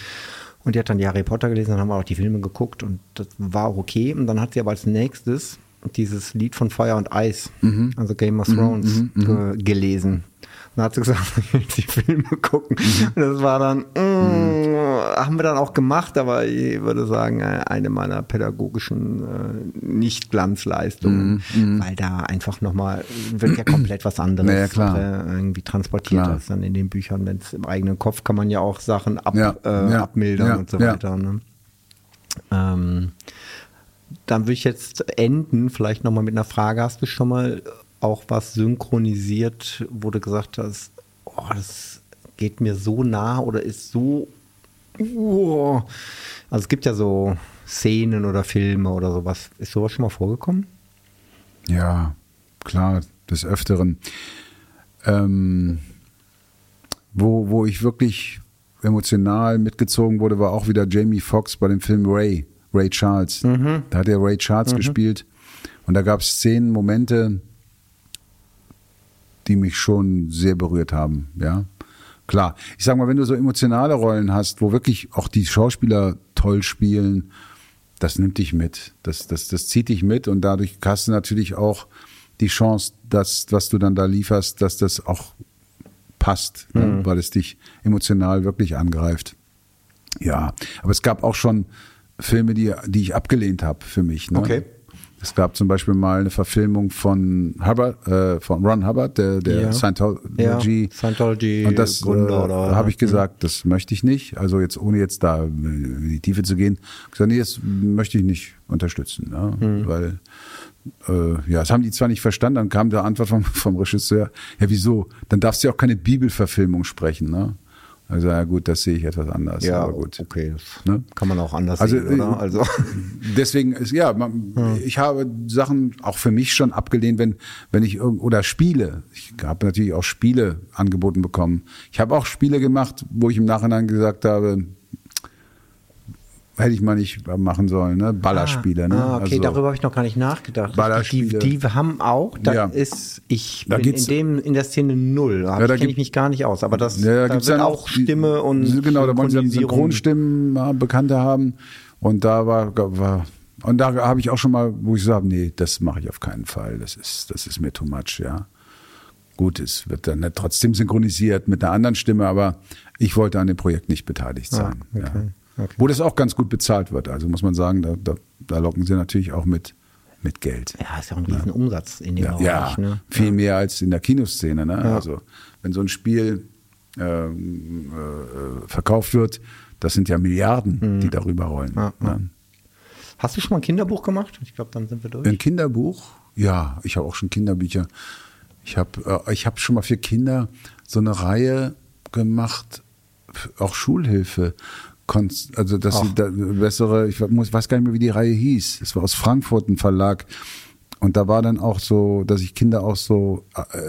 A: Und die hat dann die Harry Potter gelesen, dann haben wir auch die Filme geguckt und das war auch okay. Und dann hat sie aber als nächstes dieses Lied von Feuer und Eis,
B: Mhm.
A: also Game of Thrones, ge gelesen. Und dann hat sie gesagt, ich will die Filme gucken.
B: Mhm.
A: Und das war dann, mm, haben wir dann auch gemacht, aber ich würde sagen, äh, eine meiner pädagogischen äh, Nicht-Glanzleistungen, weil da einfach nochmal, wird ja komplett was anderes
B: ja, klar.
A: Äh, irgendwie transportiert
B: Klar.
A: als dann in den Büchern. Wenn es im eigenen Kopf kann man ja auch Sachen ab,
B: Ja,
A: äh,
B: ja,
A: abmildern und so weiter. Ne? Ähm, dann würde ich jetzt enden, vielleicht nochmal mit einer Frage. Hast du schon mal auch was synchronisiert, wo du gesagt hast, oh, das geht mir so nah oder ist so. Oh. Also es gibt ja so Szenen oder Filme oder sowas. Ist sowas schon mal vorgekommen?
B: Ja, klar, des Öfteren. Ähm, wo, wo ich wirklich emotional mitgezogen wurde, war auch wieder Jamie Foxx bei dem Film Ray, Ray Charles. Da hat er Ray Charles gespielt. Und da gab es Szenen, Momente, die mich schon sehr berührt haben, ja. Klar, ich sag mal, wenn du so emotionale Rollen hast, wo wirklich auch die Schauspieler toll spielen, das nimmt dich mit. Das, das, das zieht dich mit und dadurch hast du natürlich auch die Chance, dass, was du dann da lieferst, dass das auch passt, ne? weil es dich emotional wirklich angreift. Ja, aber es gab auch schon Filme, die, die ich abgelehnt habe für mich. Ne?
A: Okay.
B: Es gab zum Beispiel mal eine Verfilmung von Hubbard, äh, von Ron Hubbard, der, der
A: Ja.
B: Scientology.
A: Ja, Scientology
B: Und das äh, habe ich gesagt, das möchte ich nicht. Also jetzt ohne jetzt da in die Tiefe zu gehen, gesagt, nee, das möchte ich nicht unterstützen, ja,
A: Hm.
B: weil äh, ja, das haben die zwar nicht verstanden, dann kam der Antwort vom, vom Regisseur, ja wieso? Dann darfst du ja auch keine Bibelverfilmung sprechen, ne? Also ja gut, das sehe ich etwas anders.
A: Ja,
B: aber gut.
A: okay.
B: Ne?
A: kann man auch anders
B: Also,
A: sehen,
B: äh,
A: oder? Also,
B: Deswegen ist ja, man, ich habe Sachen auch für mich schon abgelehnt, wenn wenn ich oder Spiele. Ich habe natürlich auch Spiele angeboten bekommen. Ich habe auch Spiele gemacht, wo ich im Nachhinein gesagt habe, hätte ich mal nicht machen sollen, ne? Ballerspiele, ne?
A: Ah, okay,
B: Also-
A: darüber habe ich noch gar nicht nachgedacht.
B: Ballerspiele.
A: Die, die haben auch, da
B: Ja.
A: ist, ich
B: Da
A: bin in dem, in der Szene null. Da
B: Ja,
A: kenne ich mich gar nicht aus. Aber das,
B: Ja, da
A: da
B: dann
A: auch Stimme und
B: genau, da wollen sie. Synchronstimmen Bekannte haben und da war, war und da habe ich auch schon mal, wo ich sage, nee, das mache ich auf keinen Fall. Das ist, das ist mir too much, ja. Gut, es wird dann trotzdem synchronisiert mit einer anderen Stimme, aber ich wollte an dem Projekt nicht beteiligt sein.
A: Ah, okay,
B: ja.
A: Okay.
B: Wo das auch ganz gut bezahlt wird. Also muss man sagen, da, da, da locken sie natürlich auch mit, mit Geld.
A: Ja, ist ja auch ein riesen Umsatz in dem
B: Ja,
A: Bereich.
B: ja
A: Ne?
B: viel mehr als in der Kinoszene. Ne? Also wenn so ein Spiel ähm, äh, verkauft wird, das sind ja Milliarden, die darüber rollen.
A: Mhm. Ja, ja.
B: Ne?
A: Hast du schon mal ein Kinderbuch gemacht? Ich glaube, dann sind wir durch.
B: Ein Kinderbuch? Ja, ich habe auch schon Kinderbücher. Ich habe äh, ich hab schon mal für Kinder so eine Reihe gemacht, auch Schulhilfe. Konst- Also dass sie
A: Ach.
B: da bessere, ich muss, weiß gar nicht mehr, wie die Reihe hieß. Es war aus Frankfurt ein Verlag. Und da war dann auch so, dass ich Kinder auch so, äh,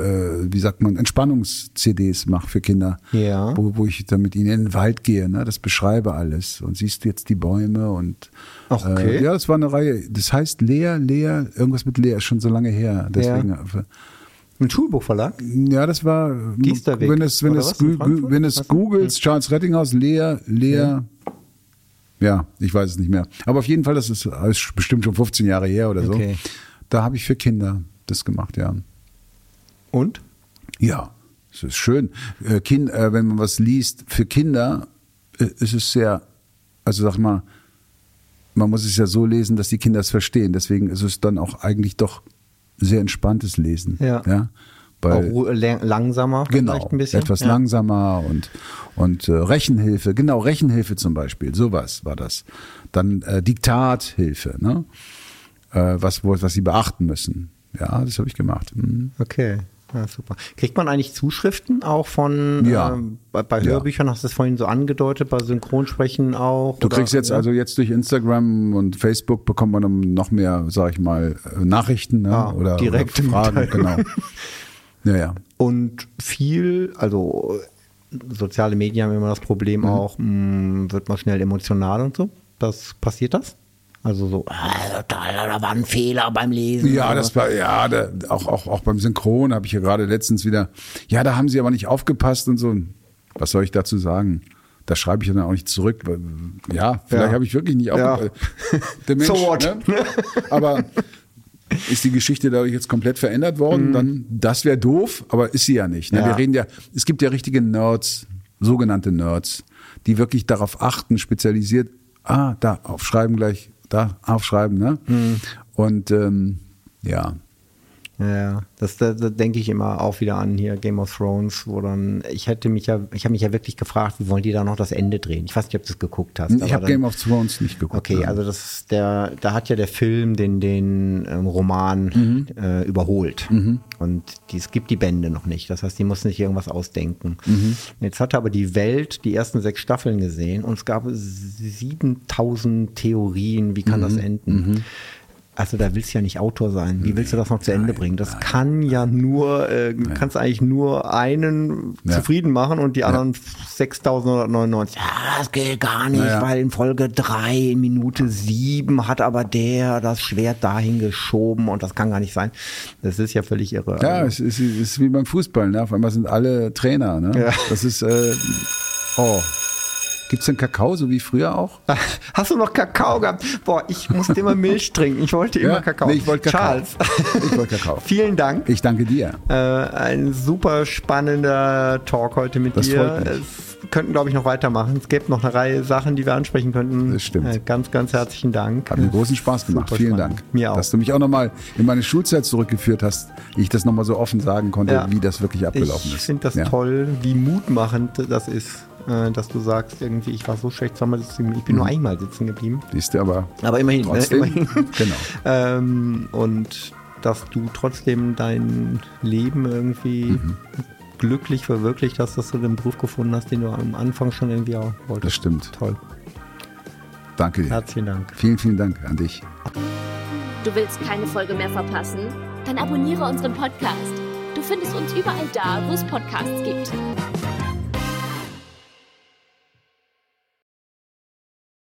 B: wie sagt man, Entspannungs-CDs mache für Kinder.
A: Ja.
B: Wo, wo ich dann mit ihnen in den Wald gehe, ne? Das beschreibe alles. Und siehst du jetzt die Bäume und
A: Ach, okay.
B: äh, ja, das war eine Reihe. Das heißt Lea, Lea, irgendwas mit Lea, ist schon so lange her. Deswegen, äh,
A: Ein Schulbuchverlag?
B: ja, das war,
A: Giesterweg,
B: wenn es, wenn es, wenn es googles, Charles Rettinghaus, Lea, Lea, ja. ich weiß es nicht mehr. Aber auf jeden Fall, das ist, das ist bestimmt schon 15 Jahre her oder so.
A: Okay.
B: Da habe ich für Kinder das gemacht, ja.
A: Und?
B: Ja, es ist schön. Äh, kind, äh, wenn man was liest, für Kinder äh, ist es sehr, also sag mal, man muss es ja so lesen, dass die Kinder es verstehen. Deswegen ist es dann auch eigentlich doch sehr entspanntes Lesen.
A: Ja.
B: ja? Weil,
A: Auch langsamer
B: Genau,
A: vielleicht ein bisschen.
B: etwas
A: ja.
B: langsamer und, und äh, Rechenhilfe, genau, Rechenhilfe zum Beispiel, sowas war das. Dann äh, Diktathilfe, ne? äh, was, wo, was sie beachten müssen. Ja, das habe ich gemacht. Mhm.
A: Okay. Ja, super. Kriegt man eigentlich Zuschriften auch von
B: Ja.
A: ähm, bei, bei. Hörbüchern, hast du es vorhin so angedeutet, bei Synchronsprechen auch?
B: Du
A: oder-
B: kriegst jetzt also jetzt durch Instagram und Facebook bekommt man noch mehr, sag ich mal, äh, Nachrichten ne?
A: Ah,
B: oder,
A: direkte
B: oder Fragen. Genau. Ja, ja.
A: Und viel, also äh, soziale Medien haben immer das Problem
B: Mhm.
A: auch, mh, wird man schnell emotional und so. Das passiert das? Also so, ah, da war ein Fehler beim Lesen.
B: Ja, das war, ja, da, auch, auch, auch beim Synchron habe ich ja gerade letztens wieder, ja, da haben sie aber nicht aufgepasst und so. Was soll ich dazu sagen? Da schreibe ich dann auch nicht zurück. weil, Ja, vielleicht
A: Ja.
B: habe ich wirklich nicht
A: Ja.
B: aufgepasst. Der Mensch,
A: So what?
B: Ne? Aber ist die Geschichte dadurch jetzt komplett verändert worden, dann, das wäre doof, aber ist sie ja nicht. Ne?
A: Mhm. Ja.
B: Wir reden ja, es gibt ja richtige Nerds, sogenannte Nerds, die wirklich darauf achten, spezialisiert, ah, da, aufschreiben gleich, da, aufschreiben, ne?
A: Mhm.
B: Und ähm, ja,
A: Ja, das, da, da denke ich immer auch wieder an hier Game of Thrones, wo dann, ich hätte mich ja, ich habe mich ja wirklich gefragt, wie wollen die da noch das Ende drehen? Ich weiß nicht, ob du es geguckt hast.
B: ich habe Game of Thrones nicht geguckt.
A: Okay, also das ist der, da hat ja der Film den, den ähm, Roman
B: Mhm.
A: äh, überholt. Und die, es gibt die Bände noch nicht. Das heißt, die mussten sich irgendwas ausdenken.
B: Mhm.
A: Jetzt hatte aber die Welt die ersten sechs Staffeln gesehen und es gab 7000 Theorien, wie kann das
B: Mhm.
A: enden. Also da willst du ja nicht Autor sein. Wie willst du das noch zu Ende bringen? Das kann ja nur, äh, du kannst eigentlich nur einen
B: Ja.
A: zufrieden machen und die anderen 6999. Ja, das geht gar nicht,
B: Ja, ja.
A: weil in Folge 3, in Minute 7 hat aber der das Schwert dahin geschoben und das kann gar nicht sein. Das ist ja völlig irre.
B: Ja,
A: Also,
B: es ist, es ist wie beim Fußball, ne? Auf einmal sind alle Trainer, ne?
A: Ja.
B: Das ist, äh, oh. Gibt's denn Kakao, so wie früher auch?
A: Hast du noch Kakao gehabt? Boah, ich musste immer Milch trinken. Ich wollte immer
B: Ja?
A: Kakao.
B: Nee, ich wollte Kakao.
A: Charles.
B: Ich wollte Kakao.
A: Vielen Dank.
B: Ich danke dir.
A: Äh, ein super spannender Talk heute mit
B: Das
A: dir.
B: freut mich.
A: Es könnten, glaube ich, noch weitermachen. Es gäbe noch eine Reihe Sachen, die wir ansprechen könnten.
B: Das stimmt.
A: Äh, ganz, ganz herzlichen Dank.
B: Hat mir großen Spaß gemacht.
A: Super
B: Vielen
A: spannend.
B: Dank.
A: Mir auch.
B: Dass du mich auch nochmal in meine Schulzeit zurückgeführt hast, ich das nochmal so offen sagen konnte,
A: Ja.
B: wie das wirklich abgelaufen
A: Ich
B: ist.
A: finde das
B: Ja.
A: toll, wie mutmachend das ist, äh, dass du sagst, irgendwie, ich war so schlecht zweimal sitzen geblieben. Ich bin nur einmal sitzen geblieben.
B: Siehst du, aber
A: Aber immerhin. Ne?
B: trotzdem.
A: immerhin.
B: genau.
A: Ähm, und dass du trotzdem dein Leben irgendwie
B: Mhm.
A: glücklich verwirklicht hast, dass du den Beruf gefunden hast, den du am Anfang schon irgendwie auch wolltest.
B: Das stimmt.
A: Toll.
B: Danke dir.
A: Herzlichen Dank.
B: Vielen, vielen Dank an dich.
C: Du willst keine Folge mehr verpassen? Dann abonniere unseren Podcast. Du findest uns überall da, wo es Podcasts gibt.